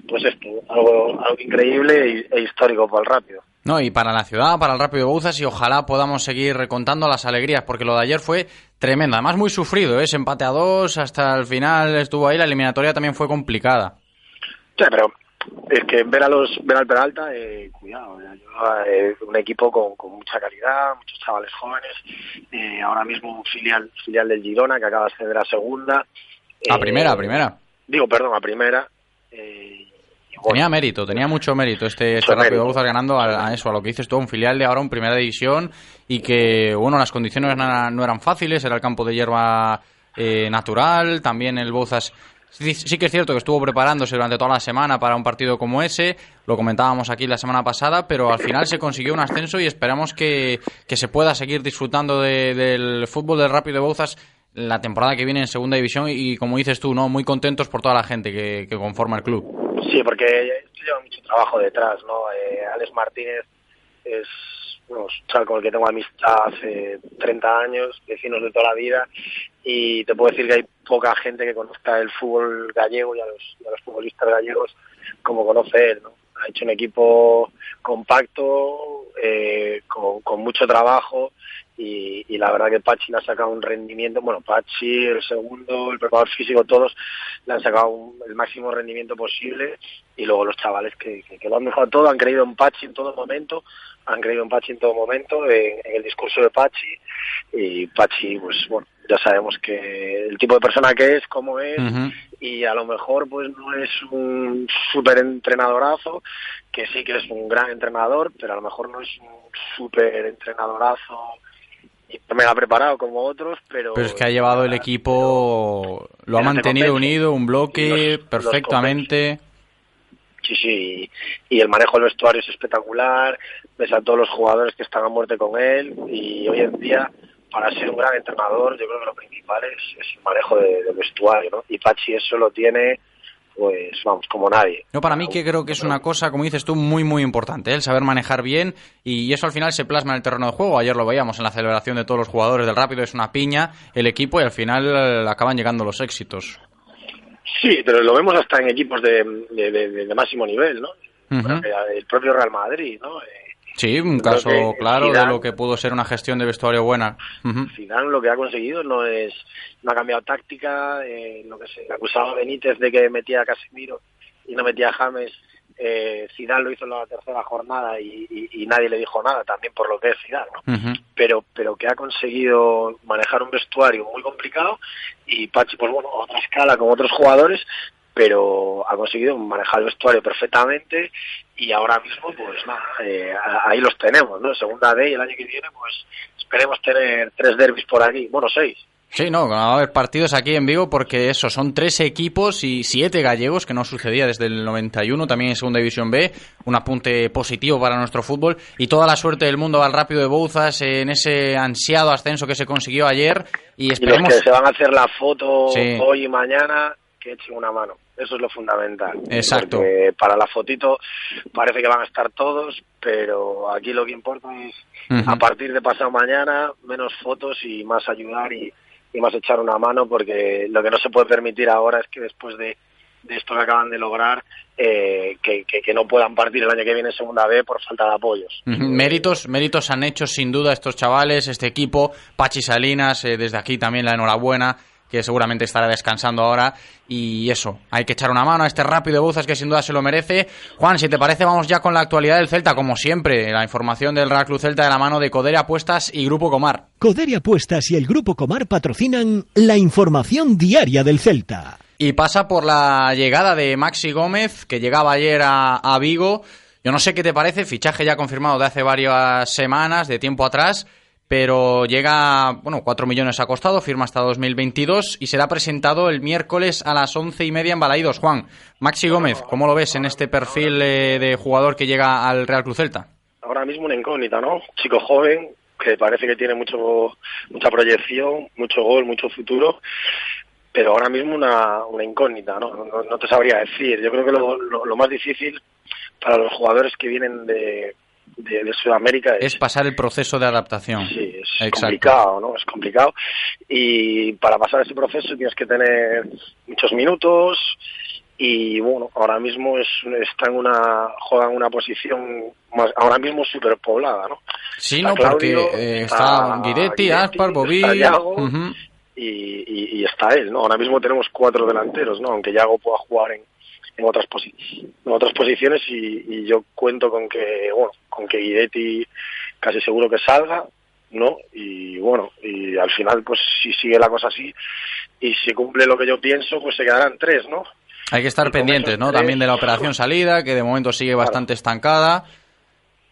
pues esto, algo, algo increíble e, histórico para el rápido. No, y para la ciudad, para el Rápido de Bouzas, y ojalá podamos seguir recontando las alegrías, porque lo de ayer fue tremendo. Además, muy sufrido, ¿eh? Ese empate a dos, hasta el final estuvo ahí, la eliminatoria también fue complicada. Sí, pero es que ver a los ver al Peralta, eh, cuidado, eh, yo, eh, un equipo con, con mucha calidad, muchos chavales jóvenes, eh, ahora mismo un filial filial del Girona que acaba de ascender a segunda. A Eh, primera, a primera. Digo, perdón, a primera. eh, Tenía mérito, tenía mucho mérito este, este Rápido de. Bouzas ganando a, a eso, a lo que dices tú, un filial de ahora en primera división y que, bueno, las condiciones no eran, no eran fáciles, era el campo de hierba eh, natural, también el Bouzas sí, sí que es cierto que estuvo preparándose durante toda la semana para un partido como ese, lo comentábamos aquí la semana pasada, pero al final se consiguió un ascenso y esperamos que, que se pueda seguir disfrutando de- del fútbol del Rápido de Bouzas la temporada que viene en segunda división y, como dices tú, no muy contentos por toda la gente que, que conforma el club. Sí, porque lleva mucho trabajo detrás, ¿no? Eh, Alex Martínez es con el que tengo amistad hace 30 años, vecinos de toda la vida, y te puedo decir que hay poca gente que conozca el fútbol gallego y a los, futbolistas gallegos como conoce él, ¿no? Ha hecho un equipo compacto, eh, con, mucho trabajo, y, y la verdad que Pachi le ha sacado un rendimiento, bueno, Pachi, el segundo, el preparador físico, todos le han sacado un- el máximo rendimiento posible y luego los chavales que, que, que lo han dejado todo, han creído en Pachi en todo momento, han creído en Pachi en todo momento, en, en el discurso de Pachi y Pachi, pues bueno, ya sabemos que el tipo de persona que es, cómo es y a lo mejor pues no es un súper entrenadorazo, que sí que es un gran entrenador, pero a lo mejor no es un súper entrenadorazo y mega preparado como otros, pero... Pero es que ha llevado el equipo, lo ha mantenido unido, un bloque los perfectamente. Sí, sí, y el manejo del vestuario es espectacular, ves a todos los jugadores que están a muerte con él y hoy en día, para ser un gran entrenador, yo creo que lo principal es, el manejo de- del vestuario, ¿no? Y Pachi eso lo tiene, pues vamos, como nadie. Yo para mí que creo que es una cosa, como dices tú, muy muy importante, ¿eh? el saber manejar bien y eso al final se plasma en el terreno de juego. Ayer lo veíamos en la celebración de todos los jugadores del Rápido, es una piña el equipo y al final eh, acaban llegando los éxitos. Sí, pero lo vemos hasta en equipos de, de, de- de máximo nivel, ¿no? El propio Real Madrid, ¿no? Eh, Sí, un Creo caso claro de lo que pudo ser una gestión de vestuario buena. Ujú. Zidane lo que ha conseguido no es no ha cambiado táctica eh, lo que se acusaba a Benítez de que metía a Casemiro y no metía a James eh, Zidane lo hizo en la tercera jornada y, y- y nadie le dijo nada también por lo que es Zidane ¿no? pero pero que ha conseguido manejar un vestuario muy complicado y Pachi pues bueno a otra escala con otros jugadores pero ha conseguido manejar el vestuario perfectamente y ahora mismo pues nada eh, ahí los tenemos no segunda D y el año que viene pues esperemos tener tres derbis por aquí bueno seis Sí, no, va a haber partidos aquí en Vigo porque eso, son tres equipos y siete gallegos, que no sucedía desde el 91, también en Segunda División B, un apunte positivo para nuestro fútbol y toda la suerte del mundo al Rápido de Bouzas en ese ansiado ascenso que se consiguió ayer y y los esperemos... que se van a hacer la foto Sí. hoy y mañana que echen una mano eso es lo fundamental Exacto. Porque para la fotito parece que van a estar todos pero aquí lo que importa es a partir de pasado mañana menos fotos y más ayudar y más echar una mano porque lo que no se puede permitir ahora es que después de, de esto que acaban de lograr, eh, que, que, que no puedan partir el año que viene en segunda B por falta de apoyos. Ujú, Méritos, méritos han hecho sin duda estos chavales, este equipo, Pachi Salinas, eh, desde aquí también la enhorabuena, que seguramente estará descansando ahora. Y eso, hay que echar una mano a este rápido de Bouzas que sin duda se lo merece. Juan, si te parece, vamos ya con la actualidad del Celta, como siempre, la información del Real Club Celta de la mano de Codere Apuestas y Grupo Comar. Codere Apuestas y el Grupo Comar patrocinan la información diaria del Celta. Y pasa por la llegada de Maxi Gómez, que llegaba ayer a, a Vigo. Yo no sé qué te parece, fichaje ya confirmado de hace varias semanas, de tiempo atrás, pero llega, bueno, 4 millones ha costado, firma hasta 2022 y será presentado el miércoles a las once y media en Balaídos. Juan, Maxi Gómez, ¿cómo lo ves en este perfil eh, de jugador que llega al Real Cruz Celta? Ahora mismo una incógnita, ¿no? Chico joven, que parece que tiene mucho mucha proyección, mucho gol, mucho futuro, pero ahora mismo una, una incógnita, ¿no? ¿no? te sabría decir. Yo creo que lo más difícil para los jugadores que vienen de, de, de Sudamérica es, Es pasar el proceso de adaptación. Sí, es complicado, ¿no? Es complicado. Y para pasar ese proceso tienes que tener muchos minutos y bueno, ahora mismo es, está en una, juega en una posición más, ahora mismo súper poblada, ¿no? Sí, Está no, Claudio, porque eh, está Guidetti, Aspar, Bobby. está Yago, ujú. y, y, y está él, ¿no? Ahora mismo tenemos cuatro delanteros, ¿no? Aunque Yago pueda jugar en, en otras posi- en otras posiciones y, y yo cuento con que, bueno, con que Guidetti casi seguro que salga, ¿no? Y bueno, y al final, pues si sigue la cosa así y si cumple lo que yo pienso, pues se quedarán tres, ¿no? Hay que estar pendientes, ¿no? También de la operación salida, que de momento sigue bastante estancada.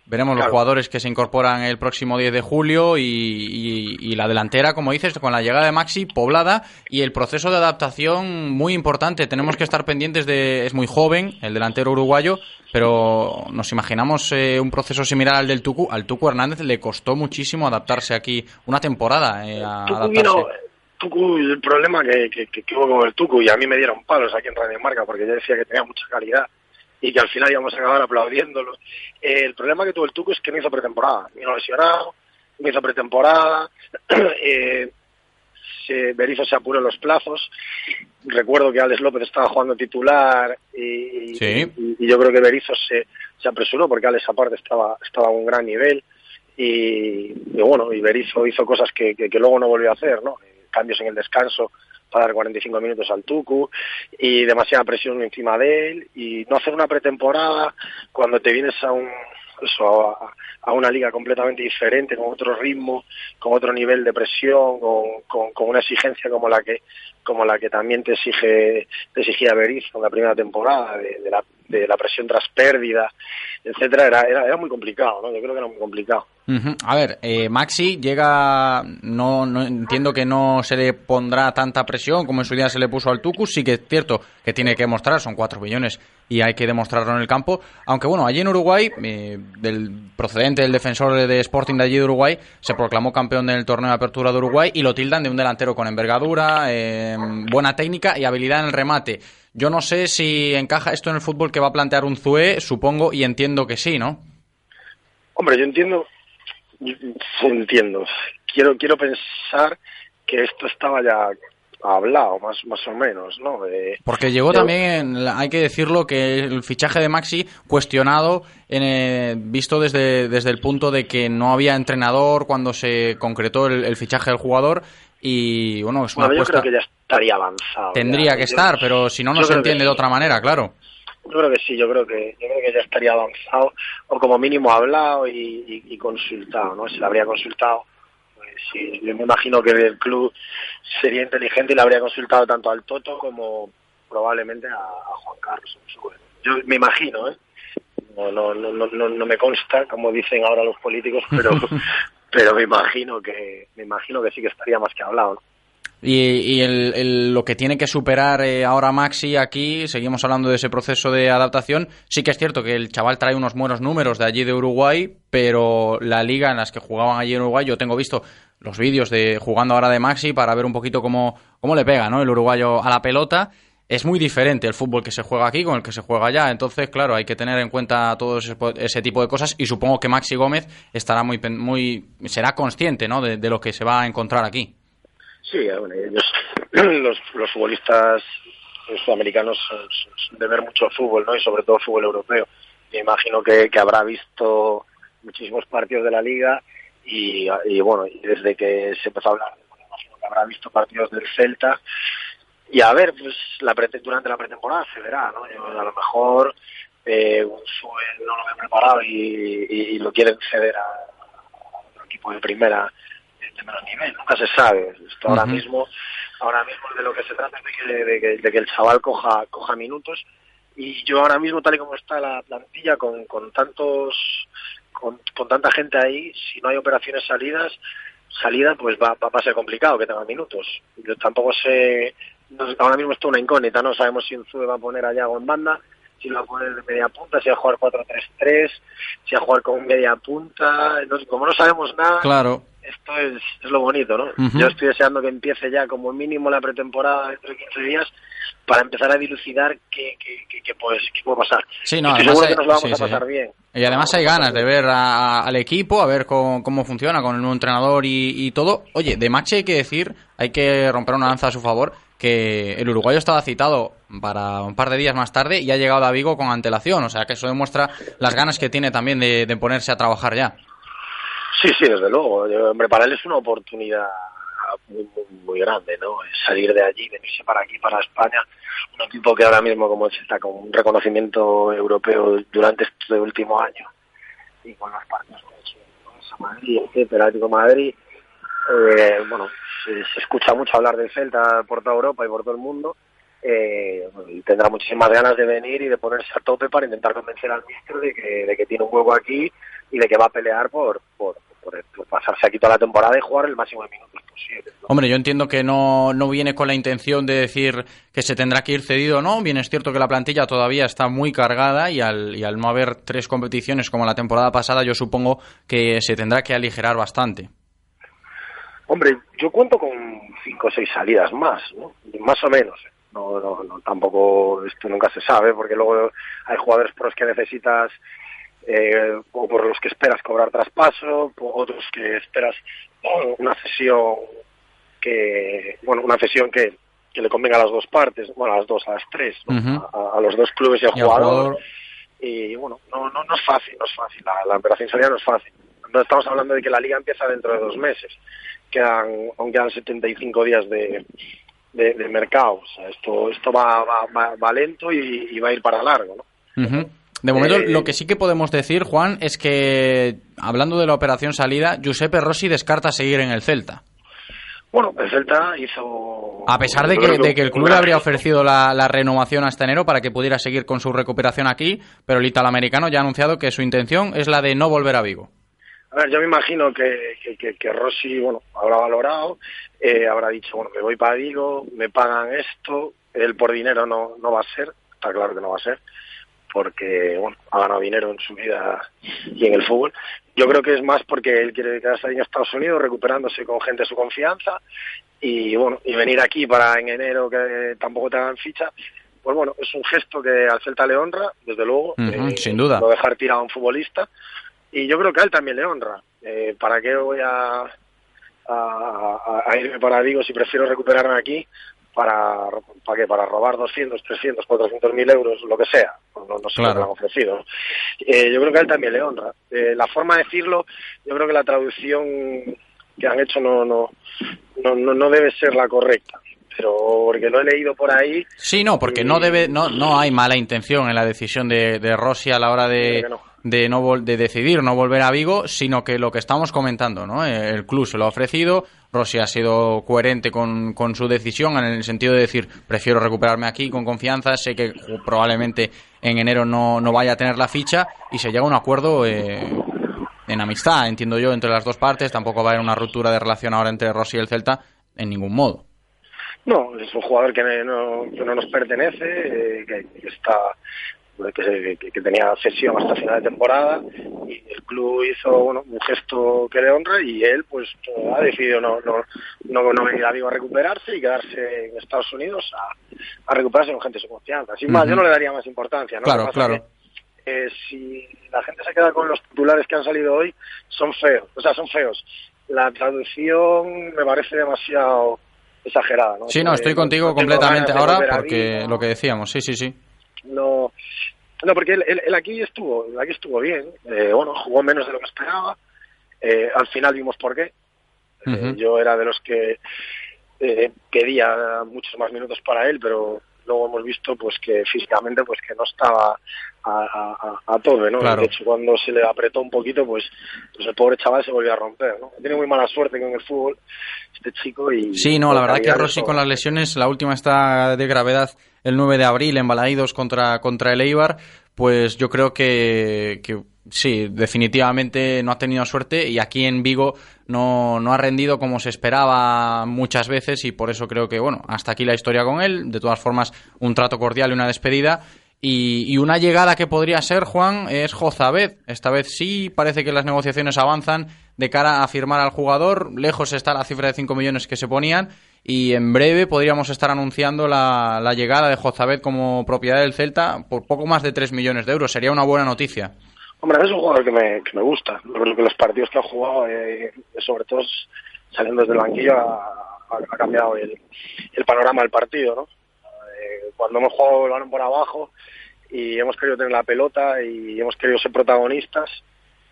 Veremos los jugadores que se incorporan el próximo 10 de julio y, y- y la delantera, como dices, con la llegada de Maxi poblada y el proceso de adaptación muy importante. Tenemos que estar pendientes de... Es muy joven el delantero uruguayo, pero nos imaginamos eh, un proceso similar al del Tucu. Al Tucu Hernández le costó muchísimo adaptarse aquí, una temporada eh, a Tucu adaptarse. vino, Tucu, el problema que, que hubo con el Tucu, y a mí me dieron palos aquí en Radio Marca, porque yo decía que tenía mucha calidad y que al final íbamos a acabar aplaudiéndolo. Eh, el problema que tuvo el Tucu es que no hizo pretemporada, vino lesionado, no hizo pretemporada, *clears throat* eh, se, Berizzo se apuró en los plazos. Recuerdo que Alex López estaba jugando titular y, Sí. y- y yo creo que Berizzo se, se apresuró porque Alex aparte estaba, estaba a un gran nivel y, y bueno, y Berizzo hizo cosas que, que, que luego no volvió a hacer, ¿no? Eh, Cambios en el descanso para dar 45 minutos al Tucu y demasiada presión encima de él y no hacer una pretemporada cuando te vienes a un a, a una liga completamente diferente, con otro ritmo, con otro nivel de presión, con, con, una exigencia como la que como la que también te exige te exigía Berizzo en la primera temporada de la, de la presión tras pérdida, etcétera, era, era, era muy complicado, ¿no? Yo creo que era muy complicado. A ver, eh, Maxi llega, no, no entiendo que no se le pondrá tanta presión como en su día se le puso al Tucu, sí que es cierto que tiene que demostrar, son 4 millones y hay que demostrarlo en el campo, aunque bueno, allí en Uruguay, eh, del procedente del defensor de Sporting de allí de Uruguay, se proclamó campeón del torneo de apertura de Uruguay y lo tildan de un delantero con envergadura, eh, buena técnica y habilidad en el remate. Yo no sé si encaja esto en el fútbol que va a plantear un Zue, supongo y entiendo que sí, ¿no? Hombre, yo entiendo, yo entiendo. Quiero, quiero pensar que esto estaba ya hablado, más, más o menos, ¿no? De- Porque llegó también, hay que decirlo, que el fichaje de Maxi cuestionado, en, eh, visto desde, desde el punto de que no había entrenador cuando se concretó el, el fichaje del jugador y bueno, es una Bueno, yo apuesta... creo que ya estaría avanzado. Tendría ya. que Yo- estar, pero si no, no se entiende de sí. otra manera, claro. Yo creo que sí, yo creo que, yo creo que ya estaría avanzado, o como mínimo hablado y, y- y consultado, ¿no? Se le habría consultado. Pues, sí, yo me imagino que el club sería inteligente y le habría consultado tanto al Toto como probablemente a, a Juan Carlos. Yo me imagino, ¿eh? No, no, no, no, no, no me consta, como dicen ahora los políticos, pero, *laughs* pero me imagino que, me imagino que sí que estaría más que hablado, ¿no? Y, y el- lo que tiene que superar eh, ahora Maxi aquí, seguimos hablando de ese proceso de adaptación, sí que es cierto que el chaval trae unos buenos números de allí de Uruguay, pero la liga en las que jugaban allí en Uruguay, yo tengo visto los vídeos de jugando ahora de Maxi para ver un poquito cómo, cómo le pega ¿no? el uruguayo a la pelota. Es muy diferente el fútbol que se juega aquí con el que se juega allá. Entonces, claro, hay que tener en cuenta todo ese, tipo de cosas y supongo que Maxi Gómez estará muy, muy será consciente ¿no? de lo que se va a encontrar aquí. Sí, eh, bueno, ellos, *clears throat* los, los futbolistas sudamericanos son, de ver mucho fútbol, ¿no? Y sobre todo fútbol europeo. Me imagino que, que habrá visto muchísimos partidos de la liga y, y, bueno, y desde que se empezó a hablar, me imagino que habrá visto partidos del Celta. Y a ver, pues la prete- durante la pretemporada se verá, ¿no? Yo, a lo mejor eh, un no lo ve preparado y, lo quieren ceder a otro equipo de primera de menos nivel, nunca se sabe. Esto ahora mismo, ahora mismo de lo que se trata es de que, de que, de que el chaval coja, coja minutos y yo ahora mismo tal y como está la plantilla con, con tantos con, con tanta gente ahí, si no hay operaciones salidas, salida pues va, va a ser complicado que tenga minutos. Yo tampoco sé, no ahora mismo está una incógnita, no sabemos si Unzue va a poner a Yago en banda, si lo va a poner de media punta, si va a jugar 4-3-3, si va a jugar con media punta, no como no sabemos nada, Claro. Esto es, es lo bonito, ¿no? Yo estoy deseando que empiece ya como mínimo la pretemporada dentro de 15 días para empezar a dilucidar qué, qué, qué, qué puede, pasar. Sí, no, Estoy seguro hay- que nos lo vamos sí, a sí. pasar bien. Y además hay ganas de ver a- al equipo, a ver cómo, cómo funciona con el nuevo entrenador y, y todo. Oye, de Maxi hay que decir, hay que romper una lanza a su favor, que el uruguayo estaba citado para un par de días más tarde y ha llegado a Vigo con antelación. O sea, que eso demuestra las ganas que tiene también de, de ponerse a trabajar ya. Sí, sí, desde luego. Yo, hombre, para él es una oportunidad muy, muy, muy grande, ¿no? Salir de allí, venirse para aquí, para España. Un equipo que ahora mismo, como se está con un reconocimiento europeo durante este último año y con los partidos que ha hecho Madrid, etcétera, Atlético Madrid, eh, bueno, se, se escucha mucho hablar del Celta por toda Europa y por todo el mundo. Eh, y tendrá muchísimas ganas de venir y de ponerse a tope para intentar convencer al míster de que, de que tiene un huevo aquí y de que va a pelear por, por, por- por pasarse aquí toda la temporada y jugar el máximo de minutos posible. Hombre, yo entiendo que no, no viene con la intención de decir que se tendrá que ir cedido o no. Bien es cierto que la plantilla todavía está muy cargada y al, y al no haber tres competiciones como la temporada pasada, yo supongo que se tendrá que aligerar bastante. Hombre, yo cuento con cinco o seis salidas más, ¿no? Más o menos. ¿eh? No, no, no, tampoco esto nunca se sabe, porque luego hay jugadores por los que necesitas eh, o por los que esperas cobrar traspaso, por otros que esperas una cesión que, bueno, una cesión que, que le convenga a las dos partes, bueno, a las dos, a las tres, a, a los dos clubes y al jugador. jugador. Y bueno, no, no, no es fácil, no es fácil, la, la operación salida no es fácil. No estamos hablando de que la liga empieza dentro de dos meses, quedan, aún quedan 75 días de, de, de mercado, o sea, esto, esto va, va, va, va lento y, y va a ir para largo, ¿no? De momento, Eh, lo que sí que podemos decir, Juan, es que, hablando de la operación salida, Giuseppe Rossi descarta seguir en el Celta. Bueno, el Celta hizo... A pesar de que, creo de que el club le habría ofrecido la, la renovación hasta enero para que pudiera seguir con su recuperación aquí, pero el italoamericano ya ha anunciado que su intención es la de no volver a Vigo. A ver, yo me imagino que, que, que, que Rossi, bueno, habrá valorado, eh, habrá dicho, bueno, me voy para Vigo, me pagan esto, él por dinero no, no va a ser, está claro que no va a ser, porque, bueno, ha ganado dinero en su vida y en el fútbol. Yo creo que es más porque él quiere quedarse ahí en Estados Unidos recuperándose con gente de su confianza y, bueno, y venir aquí para en enero que tampoco te hagan ficha, pues bueno, es un gesto que al Celta le honra, desde luego, eh, sin duda. no dejar tirado a un futbolista y yo creo que a él también le honra. Eh, ¿Para qué voy a- a irme para Vigo si prefiero recuperarme aquí para, ¿para qué? Para robar 200, 300, 400 mil euros, lo que sea. No, no sé Claro. lo que han ofrecido. ¿no? Eh, yo creo que a él también le honra. Eh, la forma de decirlo, yo creo que la traducción que han hecho no, no, no, no, no debe ser la correcta. Pero porque lo he leído por ahí, Sí, no, porque no debe, no, no hay mala intención en la decisión de, de Rossi a la hora de, de no vol- de decidir no volver a Vigo, sino que lo que estamos comentando, ¿no? Eh, El club se lo ha ofrecido, Rossi ha sido coherente con, con su decisión en el sentido de decir prefiero recuperarme aquí con confianza, sé que probablemente en enero no, no vaya a tener la ficha y se llega a un acuerdo eh, en amistad, entiendo yo, entre las dos partes, tampoco va a haber una ruptura de relación ahora entre Rossi y el Celta en ningún modo. No, es un jugador que no, que no nos pertenece, eh, que, que está que, que- que tenía sesión hasta final de temporada y el club hizo bueno, un gesto que le honra y él pues ha decidido no, no, no, no venir a Vigo a recuperarse y quedarse en Estados Unidos a, a recuperarse con gente de su confianza. Sin más, yo no le daría más importancia. ¿no? Claro, claro. que, eh, si la gente se queda con los titulares que han salido hoy, son feos, o sea, son feos. La traducción me parece demasiado exagerada. ¿no? Sí, no, estoy Eh, contigo no tengo completamente ahora porque lo que decíamos, sí, sí, sí. No no porque él, él- él aquí estuvo aquí estuvo bien. Eh, bueno jugó menos de lo que esperaba. Eh, al final vimos por qué. Eh, yo era de los que eh, pedía muchos más minutos para él pero luego hemos visto pues que físicamente pues que no estaba a, a, tope no Claro. de hecho cuando se le apretó un poquito pues pues el pobre chaval se volvió a romper no tiene muy mala suerte con el fútbol este chico y Sí, no, la verdad que Rossi con las lesiones, la última está de gravedad el 9 de abril en Balaídos contra, contra el Eibar, pues yo creo que, que sí, definitivamente no ha tenido suerte y aquí en Vigo no, no ha rendido como se esperaba muchas veces y por eso creo que, bueno, hasta aquí la historia con él, de todas formas un trato cordial y una despedida. Y, y una llegada que podría ser, Juan, es Jozabed. Esta vez sí parece que las negociaciones avanzan de cara a firmar al jugador. Lejos está la cifra de 5 millones que se ponían. Y en breve podríamos estar anunciando la, llegada de Jozabed como propiedad del Celta por poco más de 3 millones de euros. Sería una buena noticia. Hombre, es un jugador que me, gusta. Creo que los partidos que ha jugado, eh, sobre todo saliendo desde el banquillo, ha, cambiado el panorama del partido, ¿no? Cuando hemos jugado el balón por abajo y hemos querido tener la pelota y hemos querido ser protagonistas,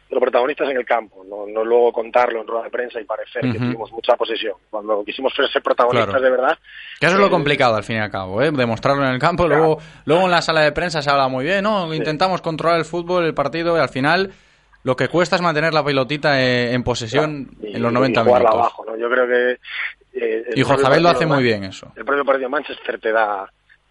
pero protagonistas en el campo, no, no luego contarlo en rueda de prensa y parecer que tuvimos mucha posesión. Cuando quisimos ser protagonistas Claro. de verdad, Que eso es lo eh, complicado al fin y al cabo, ¿eh? demostrarlo en el campo. Luego, luego en la sala de prensa se habla muy bien, ¿no? Intentamos controlar el fútbol, el partido y al final lo que cuesta es mantener la pelotita eh, en posesión y- en los 90 y jugarla minutos. abajo, ¿no? Yo creo que... eh, Y lo hace muy bien eso. el propio partido de Manchester te da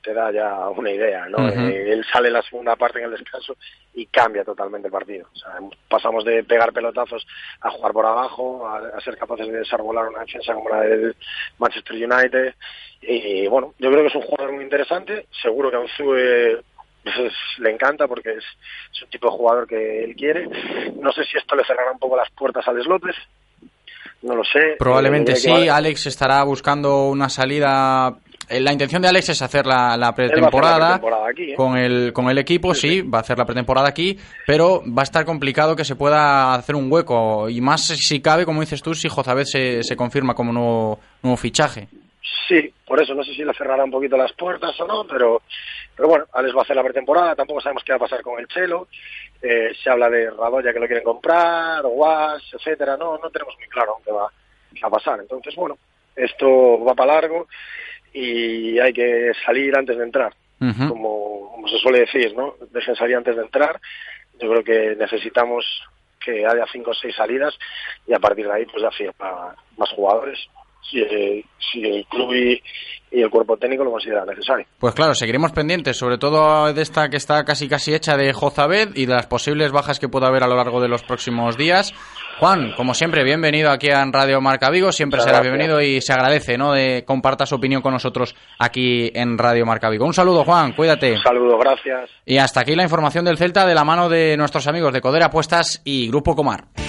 te da ya una idea, ¿no? Eh, él sale en la segunda parte en el descanso y cambia totalmente el partido. O sea, pasamos de pegar pelotazos a jugar por abajo, a, a ser capaces de desarbolar una defensa como la del Manchester United. Y bueno, yo creo que es un jugador muy interesante. Seguro que a Unzue pues, le encanta porque es, es un tipo de jugador que él quiere. No sé si esto le cerrará un poco las puertas al López. No lo sé. Probablemente Eh, sí, Alex estará buscando una salida. Eh, La intención de Alex es hacer la, hacer pretemporada aquí, ¿eh? con el, con el equipo, sí, va a hacer la pretemporada aquí, pero va a estar complicado que se pueda hacer un hueco, y más si cabe, como dices tú, si Jozabed se, se confirma como nuevo, nuevo fichaje. Sí, por eso no sé si le cerrará un poquito las puertas o no, pero, pero bueno, Alex va a hacer la pretemporada, tampoco sabemos qué va a pasar con el Chelo, eh, se habla de Radoya que lo quieren comprar, o Guas, etcétera, no, no tenemos muy claro qué va a pasar. Entonces, bueno, esto va para largo y hay que salir antes de entrar, como, como se suele decir, ¿no? Dejen salir antes de entrar. Yo creo que necesitamos que haya cinco o seis salidas y a partir de ahí pues ya más jugadores si, si el club y, y el cuerpo técnico lo consideran necesario. Pues claro, seguiremos pendientes, sobre todo de esta que está casi casi hecha de Jozabed y de las posibles bajas que pueda haber a lo largo de los próximos días. Juan, como siempre, bienvenido aquí en Radio Marca Vigo, siempre será bienvenido y se agradece, ¿no?, de comparta su opinión con nosotros aquí en Radio Marca Vigo. Un saludo, Juan, cuídate. Un saludo, gracias. Y hasta aquí la información del Celta de la mano de nuestros amigos de Codera Apuestas y Grupo Comar.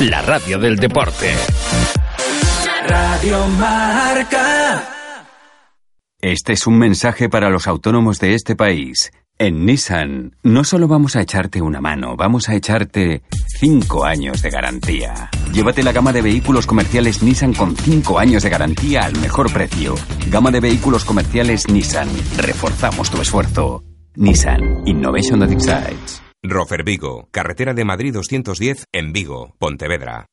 la radio del deporte. Radio Marca. Este es un mensaje para los autónomos de este país. En Nissan no solo vamos a echarte una mano, vamos a echarte 5 años de garantía. Llévate la gama de vehículos comerciales Nissan con 5 años de garantía al mejor precio. Gama de vehículos comerciales Nissan. Reforzamos tu esfuerzo. Nissan Innovation that excites. Rofer Vigo, carretera de Madrid 210 en Vigo, Pontevedra.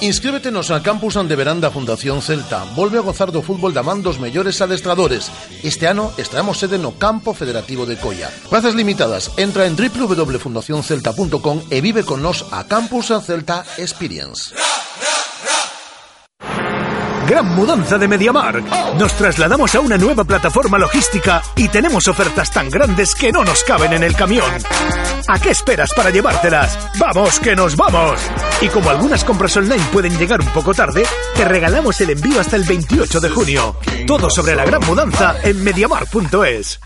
Inscríbetenos a Campus Ande Veranda Fundación Celta. Volve a gozar do fútbol da man dos mellores adestradores. Este ano estreamos sede no Campo Federativo de Coia. Plazas limitadas. Entra en www.fundacioncelta.com e vive con nos a Campus Celta Experience. Gran mudanza de Mediamar. Nos trasladamos a una nueva plataforma logística y tenemos ofertas tan grandes que no nos caben en el camión. ¿A qué esperas para llevártelas? ¡Vamos, que nos vamos! Y como algunas compras online pueden llegar un poco tarde, te regalamos el envío hasta el 28 de junio. Todo sobre la gran mudanza en mediamar.es.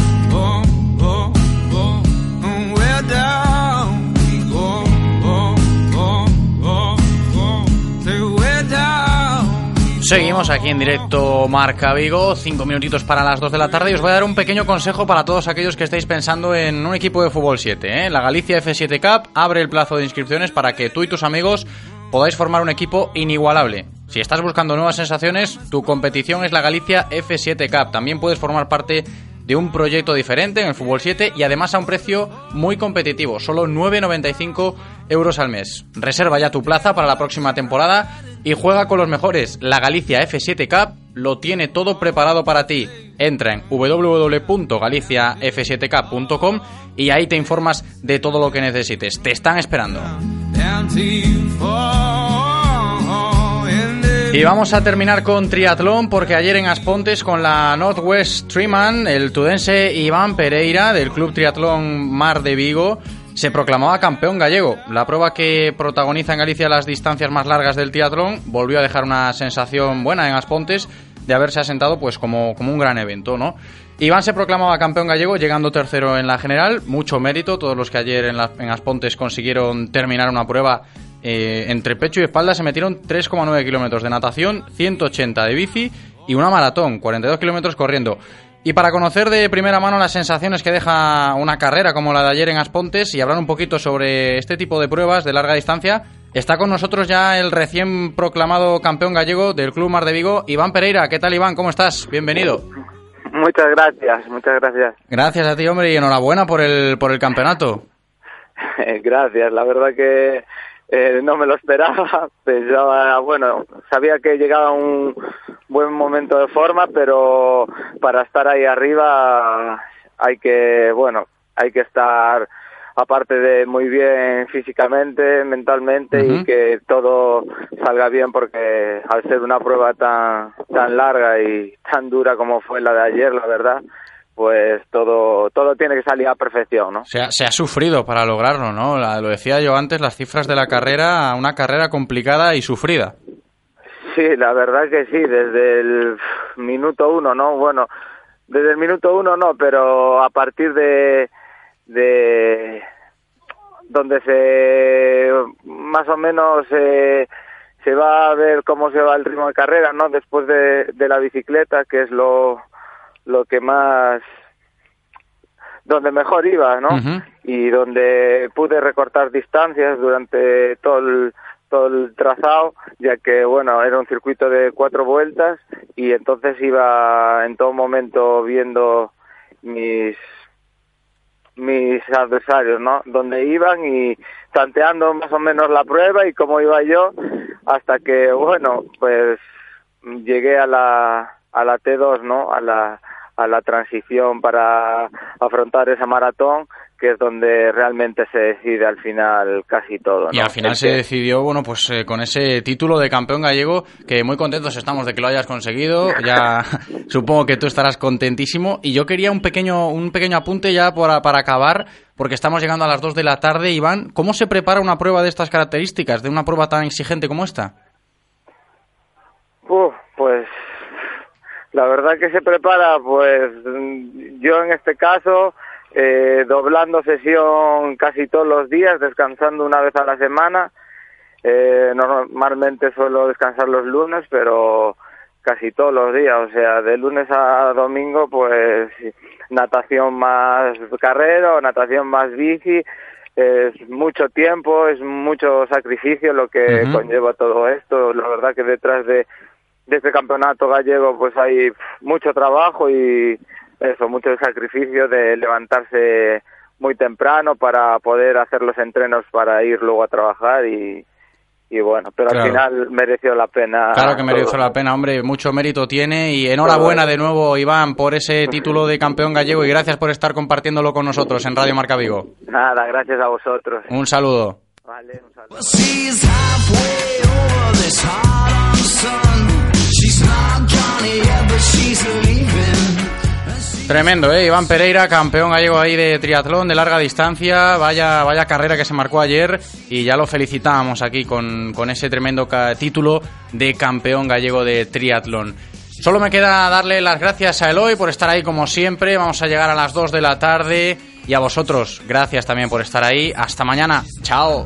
Seguimos aquí en directo Marca Vigo, cinco minutitos para las 2 de la tarde y os voy a dar un pequeño consejo para todos aquellos que estáis pensando en un equipo de fútbol 7. ¿eh? La Galicia F7 Cup abre el plazo de inscripciones para que tú y tus amigos podáis formar un equipo inigualable. Si estás buscando nuevas sensaciones, tu competición es la Galicia F7 Cup. También puedes formar parte de un proyecto diferente en el fútbol 7 y además a un precio muy competitivo, solo 9,95 euros al mes. Reserva ya tu plaza para la próxima temporada y juega con los mejores. La Galicia F7 Cup lo tiene todo preparado para ti. Entra en www.galiciaf7cup.com y ahí te informas de todo lo que necesites. Te están esperando. Y vamos a terminar con triatlón porque ayer en Aspontes con la Northwest Triman, el tudense Iván Pereira del Club Triatlón Mar de Vigo se proclamaba campeón gallego. La prueba que protagoniza en Galicia las distancias más largas del triatlón volvió a dejar una sensación buena en Aspontes de haberse asentado pues como, como un gran evento, ¿no? Iván se proclamaba campeón gallego llegando tercero en la general, mucho mérito, todos los que ayer en, la- en Aspontes consiguieron terminar una prueba eh, entre pecho y espalda se metieron 3,9 kilómetros de natación, 180 de bici y una maratón, 42 kilómetros corriendo. Y para conocer de primera mano las sensaciones que deja una carrera como la de ayer en Aspontes y hablar un poquito sobre este tipo de pruebas de larga distancia, está con nosotros ya el recién proclamado campeón gallego del Club Mar de Vigo, Iván Pereira. ¿Qué tal, Iván? ¿Cómo estás? Bienvenido. Muchas gracias, muchas gracias. Gracias a ti, hombre, y enhorabuena por el, por el campeonato. *laughs* gracias, la verdad que eh, no me lo esperaba. *laughs* Pensaba, bueno, sabía que llegaba un buen momento de forma, pero para estar ahí arriba hay que, bueno, hay que estar aparte de muy bien físicamente, mentalmente y que todo salga bien porque al ser una prueba tan tan larga y tan dura como fue la de ayer, la verdad, pues todo todo tiene que salir a perfección, ¿no? Se ha, se ha sufrido para lograrlo, ¿no? La- lo decía yo antes, las cifras de la carrera, una carrera complicada y sufrida. Sí, la verdad que sí, desde el minuto uno, ¿no? Bueno, desde el minuto uno no, pero a partir de, de donde se más o menos eh, se va a ver cómo se va el ritmo de carrera, ¿no? Después de, de la bicicleta, que es lo, lo que más donde mejor iba, ¿no? y donde pude recortar distancias durante todo el, todo el trazado, ya que, bueno, era un circuito de cuatro vueltas y entonces iba en todo momento viendo mis mis adversarios, ¿no? Donde iban y tanteando más o menos la prueba y cómo iba yo, hasta que, bueno, pues llegué a la, a la T2, ¿no? A la, a la transición para afrontar esa maratón, que es donde realmente se decide al final casi todo, ¿no? Y al final Es se que- decidió, bueno, pues eh, con ese título de campeón gallego, que muy contentos estamos de que lo hayas conseguido. Ya *laughs* supongo que tú estarás contentísimo. Y yo quería un pequeño, un pequeño apunte ya para, para acabar, porque estamos llegando a las 2 de la tarde. Iván, ¿cómo se prepara una prueba de estas características, de una prueba tan exigente como esta? Uf, pues la verdad que se prepara, pues yo en este caso, eh, doblando sesión casi todos los días, descansando una vez a la semana. Eh, normalmente suelo descansar los lunes, pero casi todos los días, o sea, de lunes a domingo, pues natación más carrera o natación más bici, es mucho tiempo, es mucho sacrificio lo que conlleva todo esto. La verdad que detrás de, de este campeonato gallego pues hay mucho trabajo y eso, mucho sacrificio de levantarse muy temprano para poder hacer los entrenos para ir luego a trabajar y, y bueno, pero Claro. al final mereció la pena. Claro que mereció todo. la pena, hombre, mucho mérito tiene y enhorabuena de nuevo, Iván, por ese título de campeón gallego y gracias por estar compartiéndolo con nosotros en Radio Marca Vigo. Nada, gracias a vosotros. Un saludo. Vale, un saludo. Tremendo, ¿eh? Iván Pereira, campeón gallego ahí de triatlón de larga distancia. Vaya, vaya carrera que se marcó ayer y ya lo felicitábamos aquí con, con ese tremendo título de campeón gallego de triatlón. Solo me queda darle las gracias a Eloy por estar ahí como siempre. Vamos a llegar a las 2 de la tarde. Y a vosotros, gracias también por estar ahí. Hasta mañana. Chao.